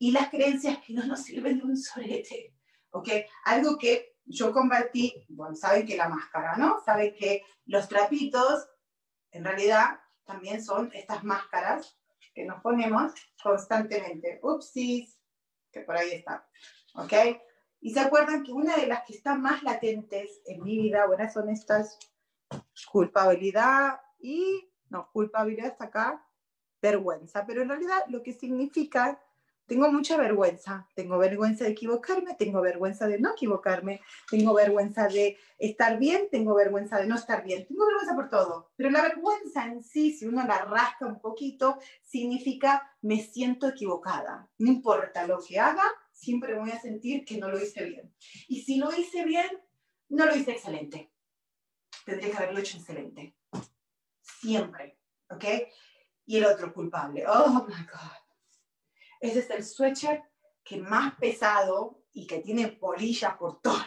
Y las creencias que no nos sirven de un solete, ¿ok? Algo que yo compartí, bueno, saben que la máscara, ¿no? Saben que los trapitos, en realidad, también son estas máscaras que nos ponemos constantemente. Upsis, que por ahí está. ¿Ok? Y se acuerdan que una de las que están más latentes en mi vida, bueno, son estas culpabilidad y, no, culpabilidad está acá, vergüenza. Pero en realidad lo que significa tengo mucha vergüenza, tengo vergüenza de equivocarme, tengo vergüenza de no equivocarme, tengo vergüenza de estar bien, tengo vergüenza de no estar bien, tengo vergüenza por todo. Pero la vergüenza en sí, si uno la rasca un poquito, significa me siento equivocada. No importa lo que haga, siempre voy a sentir que no lo hice bien. Y si lo hice bien, no lo hice excelente. Tendría que haberlo hecho excelente. Siempre. ¿Ok? Y el otro culpable. Oh my God ese es el sweatshirt que más pesado y que tiene polillas por todo.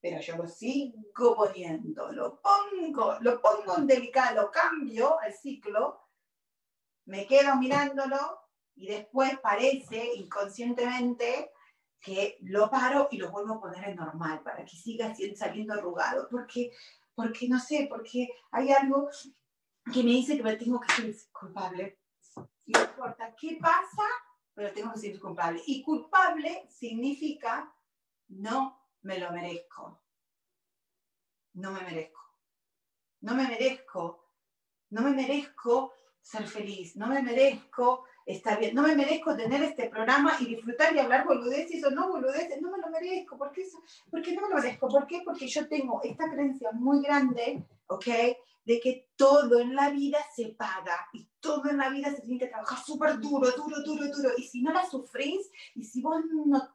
Pero yo lo sigo poniendo, lo pongo, lo pongo en delicado, lo cambio al ciclo, me quedo mirándolo y después parece inconscientemente que lo paro y lo vuelvo a poner en normal para que siga saliendo arrugado. Porque, porque no sé, porque hay algo que me dice que me tengo que ser culpable no importa qué pasa, pero tengo que ser culpable. Y culpable significa no me lo merezco. No me merezco. No me merezco. No me merezco ser feliz. No me merezco estar bien. No me merezco tener este programa y disfrutar y hablar boludeces o no boludeces. No me lo merezco. ¿Por qué, no me lo merezco? ¿Por? Porque yo tengo esta creencia muy grande, ¿ok? de que todo en la vida se paga y todo en la vida se tiene que trabajar súper duro, duro, duro, duro. Y si no la sufrís y si vos no,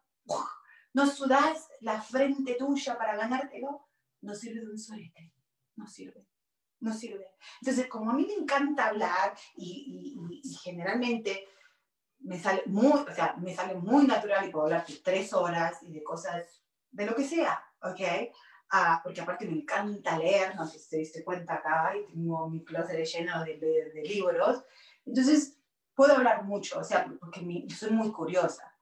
no sudás la frente tuya para ganártelo, no sirve de un solete. No sirve. No sirve. Entonces, como a mí me encanta hablar y, generalmente me sale muy, o sea, me sale muy natural y puedo hablar de tres horas y de cosas, de lo que sea, ¿ok? porque aparte me encanta leer, no sé si te diste cuenta acá, y tengo mi closet lleno de, de, libros, entonces puedo hablar mucho, o sea, porque soy muy curiosa.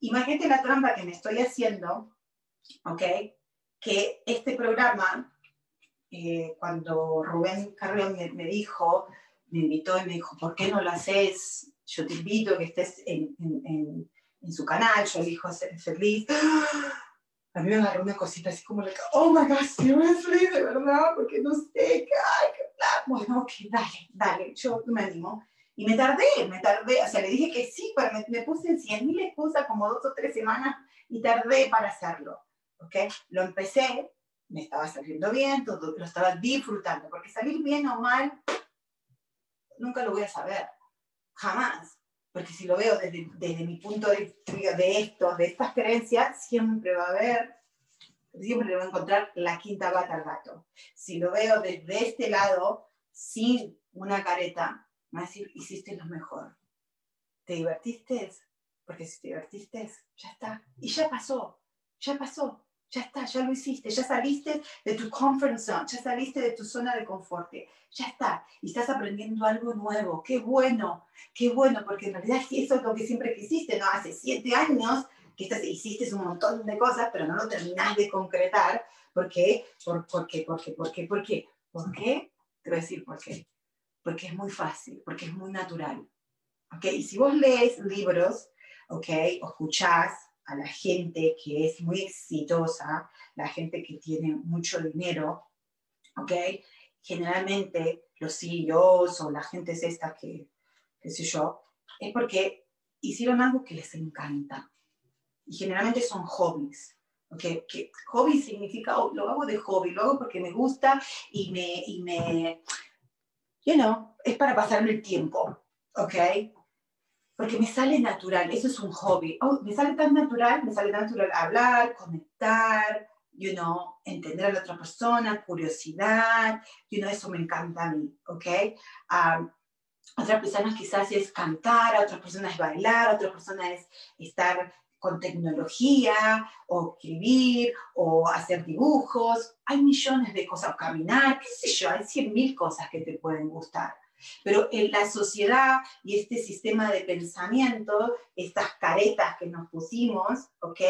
Imagínate la trampa que me estoy haciendo, ¿ok? Que este programa, eh, cuando Rubén Carrión me, me, dijo, me invitó y me dijo, ¿por qué no lo haces? Yo te invito a que estés en, en, en, su canal, yo elijo ser feliz a mí me agarró una cosita así como, like, oh my God, seriously, de verdad, porque no sé, qué, Bueno, ok, dale, dale, yo me animo. Y me tardé, me tardé, o sea, le dije que sí, pero me, puse en 100 mil excusas como dos o tres semanas y tardé para hacerlo, ¿ok? Lo empecé, me estaba saliendo bien, todo, lo estaba disfrutando, porque salir bien o mal, nunca lo voy a saber, jamás porque si lo veo desde, desde mi punto de vista de esto, de estas creencias, siempre va a haber, siempre le voy a encontrar la quinta gata al gato. Si lo veo desde este lado, sin una careta, me va a decir, hiciste lo mejor. ¿Te divertiste? Porque si te divertiste, ya está. Y ya pasó, ya pasó. Ya está, ya lo hiciste, ya saliste de tu comfort zone, ya saliste de tu zona de confort, ya está, y estás aprendiendo algo nuevo, qué bueno, qué bueno, porque en realidad eso es lo que siempre quisiste, ¿no? Hace siete años que estás, hiciste un montón de cosas, pero no lo terminás de concretar, ¿por qué? ¿Por, por qué? ¿Por qué? ¿Por qué? ¿Por qué? ¿Por qué? Te voy a decir por qué. Porque es muy fácil, porque es muy natural. ¿Ok? Y si vos lees libros, ¿ok? O escuchás a la gente que es muy exitosa, la gente que tiene mucho dinero, ¿ok? Generalmente los CEOs o la gente es esta que, qué sé yo, es porque hicieron algo que les encanta. Y generalmente son hobbies. Okay, que hobby significa, oh, lo hago de hobby, lo hago porque me gusta y me, y me, you know, es para pasarme el tiempo, ¿ok? Porque me sale natural, eso es un hobby. Oh, me sale tan natural, me sale tan natural hablar, conectar, you know, entender a la otra persona, curiosidad, you know, eso me encanta a mí, ¿ok? Um, otras personas quizás es cantar, otras personas es bailar, otra persona es estar con tecnología, o escribir, o hacer dibujos. Hay millones de cosas, o caminar, qué sé yo, hay cien mil cosas que te pueden gustar. Pero en la sociedad y este sistema de pensamiento, estas caretas que nos pusimos, ¿ok?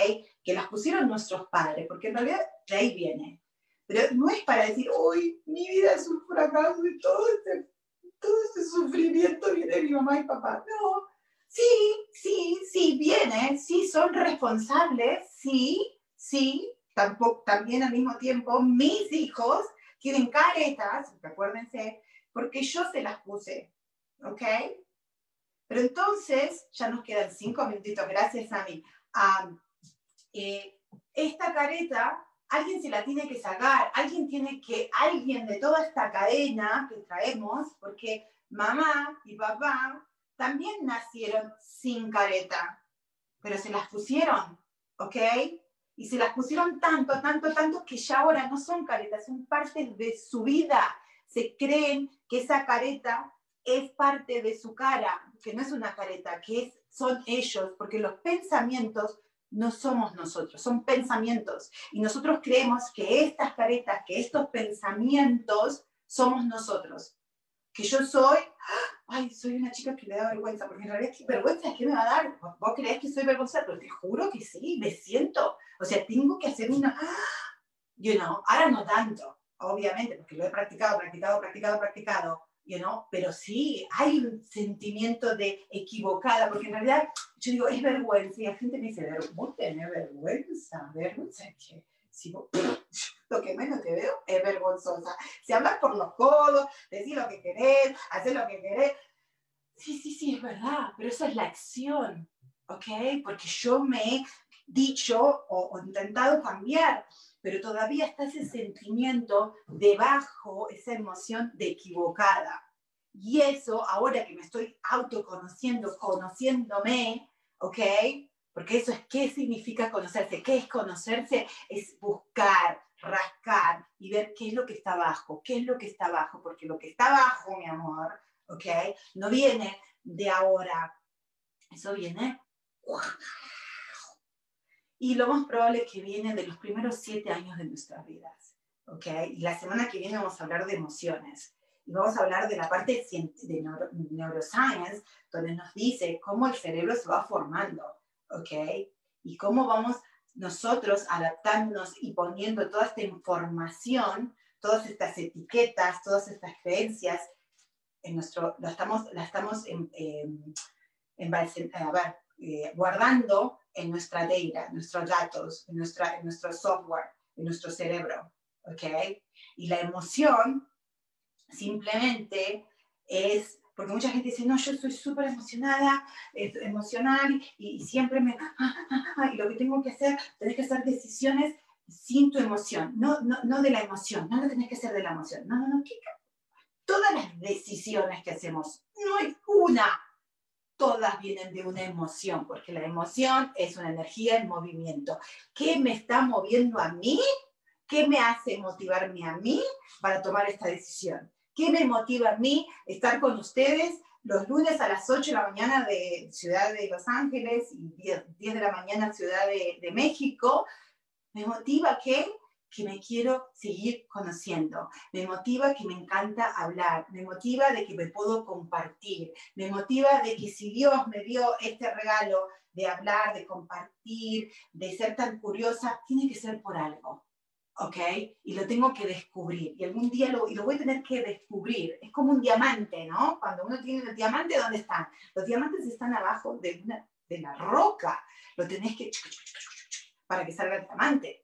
Que las pusieron nuestros padres, porque en realidad de ahí viene. Pero no es para decir, uy, mi vida es un fracaso y todo este, todo este sufrimiento viene de mi mamá y papá. No, Sí, sí, sí, viene, sí, son responsables, sí, sí, tampoco, también al mismo tiempo mis hijos tienen caretas, acuérdense, porque yo se las puse, ¿ok? Pero entonces, ya nos quedan cinco minutitos, gracias a mí. Eh, esta careta, alguien se la tiene que sacar, alguien tiene que, alguien de toda esta cadena que traemos, porque mamá y papá también nacieron sin careta, pero se las pusieron, ¿ok? Y se las pusieron tanto, tanto, tanto que ya ahora no son caretas, son parte de su vida. Se creen que esa careta es parte de su cara, que no es una careta, que es, son ellos, porque los pensamientos no somos nosotros, son pensamientos. Y nosotros creemos que estas caretas, que estos pensamientos somos nosotros. Que yo soy ay, soy una chica que le da vergüenza, porque en realidad, ¿qué vergüenza qué me va a dar? ¿Vos creés que soy vergonzosa? Pero te juro que sí, me siento. O sea, tengo que hacer una, you know, ahora no tanto, obviamente, porque lo he practicado, practicado, practicado, practicado, you know, pero sí, hay un sentimiento de equivocada, porque en realidad, yo digo, es vergüenza, y la gente me dice, ¿vos tenés vergüenza? ¿Vergüenza qué? Si vos, lo que menos te veo es vergonzosa. Si hablas por los codos, decís lo que querés, haces lo que querés. Sí, sí, sí, es verdad, pero esa es la acción, ¿ok? Porque yo me he dicho o, intentado cambiar, pero todavía está ese sentimiento debajo, esa emoción de equivocada. Y eso, ahora que me estoy autoconociendo, conociéndome, ¿ok? Porque eso es qué significa conocerse. ¿Qué es conocerse? Es buscar, rascar y ver qué es lo que está abajo, qué es lo que está abajo, porque lo que está abajo, mi amor, ¿ok? No viene de ahora, eso viene. Y lo más probable es que viene de los primeros siete años de nuestras vidas, ¿ok? Y la semana que viene vamos a hablar de emociones. Y vamos a hablar de la parte de neuroscience, donde nos dice cómo el cerebro se va formando, ¿ok? Y cómo vamos nosotros adaptándonos y poniendo toda esta información, todas estas etiquetas, todas estas creencias, en nuestro, la estamos, la estamos en, eh, guardando en nutra data, nuestros datos, en, nuestra, nuestro software, en nuestro cerebro. ¿Ok? Y la emoción simplemente es porque mucha gente dice, no, yo estoy súper emocionada, emocional, y, siempre me, ah, ah, ah, y lo que tengo que hacer, tenés que hacer decisiones sin tu emoción, no, no, no de la emoción, no lo tenés que hacer de la emoción, no, no, no, todas las decisiones que hacemos, no hay una, todas vienen de una emoción, porque la emoción es una energía en movimiento. ¿Qué me está moviendo a mí? ¿Qué me hace motivarme a mí para tomar esta decisión? ¿Qué me motiva a mí estar con ustedes los lunes a las 8 de la mañana de Ciudad de Los Ángeles y 10, de la mañana Ciudad de, de México? Me motiva que que me quiero seguir conociendo, me motiva que me encanta hablar, me motiva de que me puedo compartir, me motiva de que si Dios me dio este regalo de hablar, de compartir, de ser tan curiosa, tiene que ser por algo. ¿ok? Y lo tengo que descubrir. Y algún día lo, y lo voy a tener que descubrir. Es como un diamante, ¿no? Cuando uno tiene el diamante, ¿dónde están? Los diamantes están abajo de, una, de la roca. Lo tenés que... para que salga el diamante.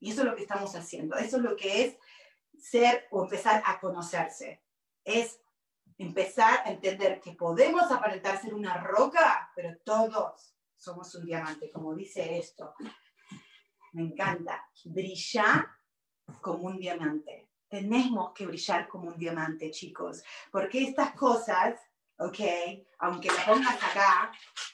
Y eso es lo que estamos haciendo. Eso es lo que es ser o empezar a conocerse. Es empezar a entender que podemos aparentar ser una roca, pero todos somos un diamante, como dice esto. Me encanta. Brillar como un diamante. Tenemos que brillar como un diamante, chicos, porque estas cosas ¿ok? Aunque la pongas acá,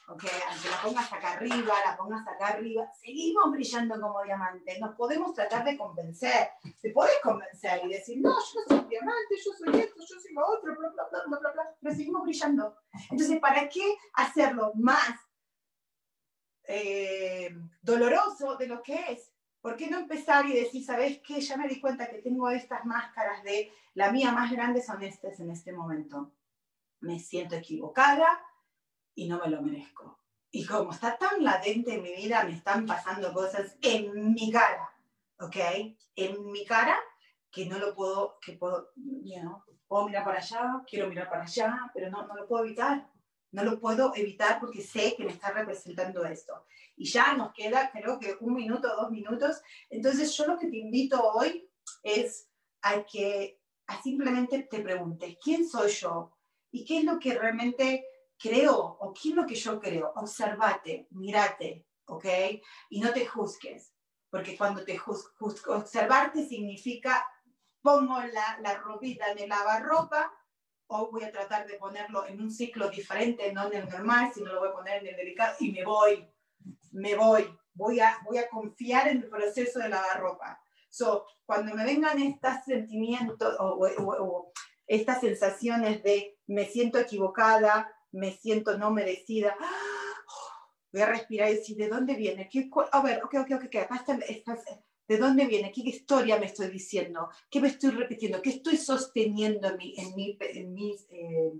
¿ok? Aunque la pongas acá arriba, la pongas acá arriba, seguimos brillando como diamantes. Nos podemos tratar de convencer. Te puedes convencer y decir, no, yo soy diamante, yo soy esto, yo soy lo otro, bla, bla, bla, bla, bla, bla. Pero seguimos brillando. Entonces, ¿para qué hacerlo más eh, doloroso de lo que es? ¿Por qué no empezar y decir, ¿sabes qué? Ya me di cuenta que tengo estas máscaras de la mía más grande son estas en este momento me siento equivocada y no me lo merezco. Y como está tan latente en mi vida, me están pasando cosas en mi cara, ¿ok? En mi cara que no lo puedo, que puedo, you know, puedo mirar para allá, quiero mirar para allá, pero no, no lo puedo evitar. No lo puedo evitar porque sé que me está representando esto. Y ya nos queda, creo que un minuto, dos minutos. Entonces yo lo que te invito hoy es a que a simplemente te preguntes, ¿quién soy yo? Y qué es lo que realmente creo o qué es lo que yo creo. Observate, mírate, ¿ok? Y no te juzgues, porque cuando te juzgues, observarte significa pongo la, la ropita en el lavarropa o voy a tratar de ponerlo en un ciclo diferente, no en el normal, sino lo voy a poner en el delicado y me voy, me voy, voy a, voy a confiar en el proceso de lavarropa. So, cuando me vengan estos sentimientos o estas sensaciones de me siento equivocada, me siento no merecida. Voy a respirar y decir, ¿de dónde viene? ¿Qué, a ver, ok, ok, ok, está, ¿de dónde viene? ¿Qué historia me estoy diciendo? ¿Qué me estoy repitiendo? ¿Qué estoy sosteniendo en mi, en mi, en mi eh,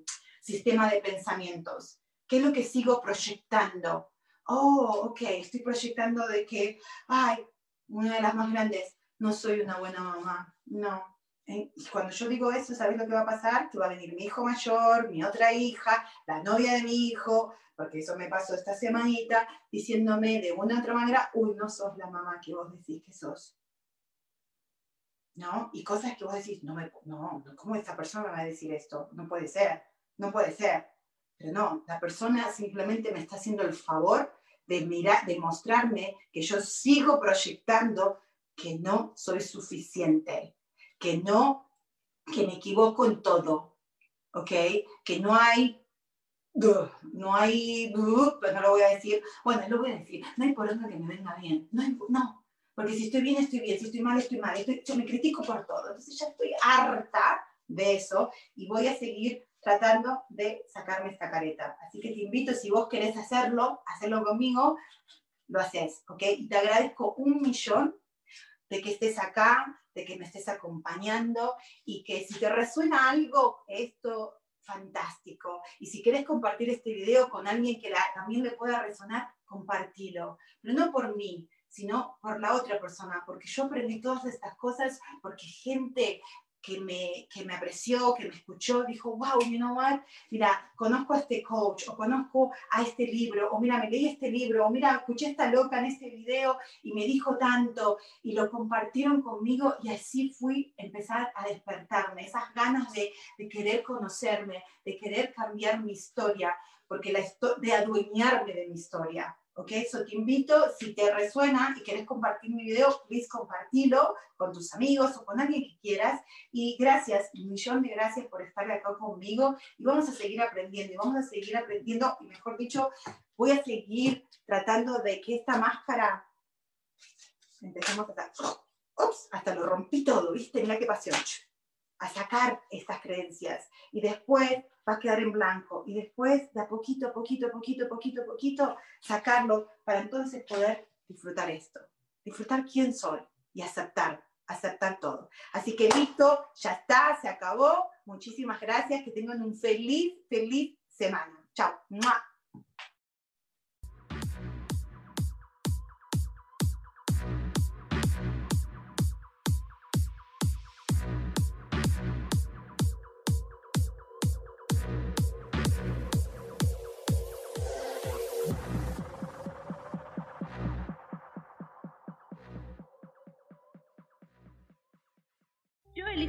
sistema de pensamientos? ¿Qué es lo que sigo proyectando? Oh, ok, estoy proyectando de que, ay, una de las más grandes, no soy una buena mamá. No, y cuando yo digo eso, ¿sabes lo que va a pasar? Que va a venir mi hijo mayor, mi otra hija, la novia de mi hijo, porque eso me pasó esta semanita, diciéndome de una u otra manera, uy, no sos la mamá que vos decís que sos. ¿No? Y cosas que vos decís, no, me, no, ¿cómo esta persona va a decir esto? No puede ser, no puede ser. Pero no, la persona simplemente me está haciendo el favor de mirar, de mostrarme que yo sigo proyectando que no soy suficiente, que no, que me equivoco en todo, ¿ok? Que no hay, no hay, pues no lo voy a decir, bueno, lo voy a decir, no hay por dónde que me venga bien, no, no, porque si estoy bien, estoy bien, si estoy mal, estoy mal, yo me critico por todo, entonces ya estoy harta de eso y voy a seguir tratando de sacarme esta careta. Así que te invito, si vos querés hacerlo, hacerlo conmigo, lo haces, ¿ok? Y te agradezco un millón de que estés acá, que me estés acompañando y que si te resuena algo, esto fantástico. Y si quieres compartir este video con alguien que también le pueda resonar, compartilo. Pero no por mí, sino por la otra persona, porque yo aprendí todas estas cosas porque gente que me, que me apreció, que me escuchó, dijo, wow, you know what, mira, conozco a este coach, o conozco a este libro, o mira, me leí este libro, o mira, escuché a esta loca en este video y me dijo tanto, y lo compartieron conmigo, y así fui a empezar a despertarme, esas ganas de, de querer conocerme, de querer cambiar mi historia, porque la de adueñarme de mi historia. ¿Ok? Eso te invito, si te resuena y quieres compartir mi video, please compartilo con tus amigos o con alguien que quieras. Y gracias, un millón de gracias por estar acá conmigo y vamos a seguir aprendiendo y vamos a seguir aprendiendo y mejor dicho, voy a seguir tratando de que esta máscara, empezamos a ups, hasta lo rompí todo, ¿viste? Mira qué pasión, a sacar estas creencias y después va a quedar en blanco y después de a poquito, poquito, poquito, poquito, poquito, sacarlo para entonces poder disfrutar esto, disfrutar quién soy y aceptar, aceptar todo. Así que listo, ya está, se acabó. Muchísimas gracias, que tengan un feliz, feliz semana. Chao.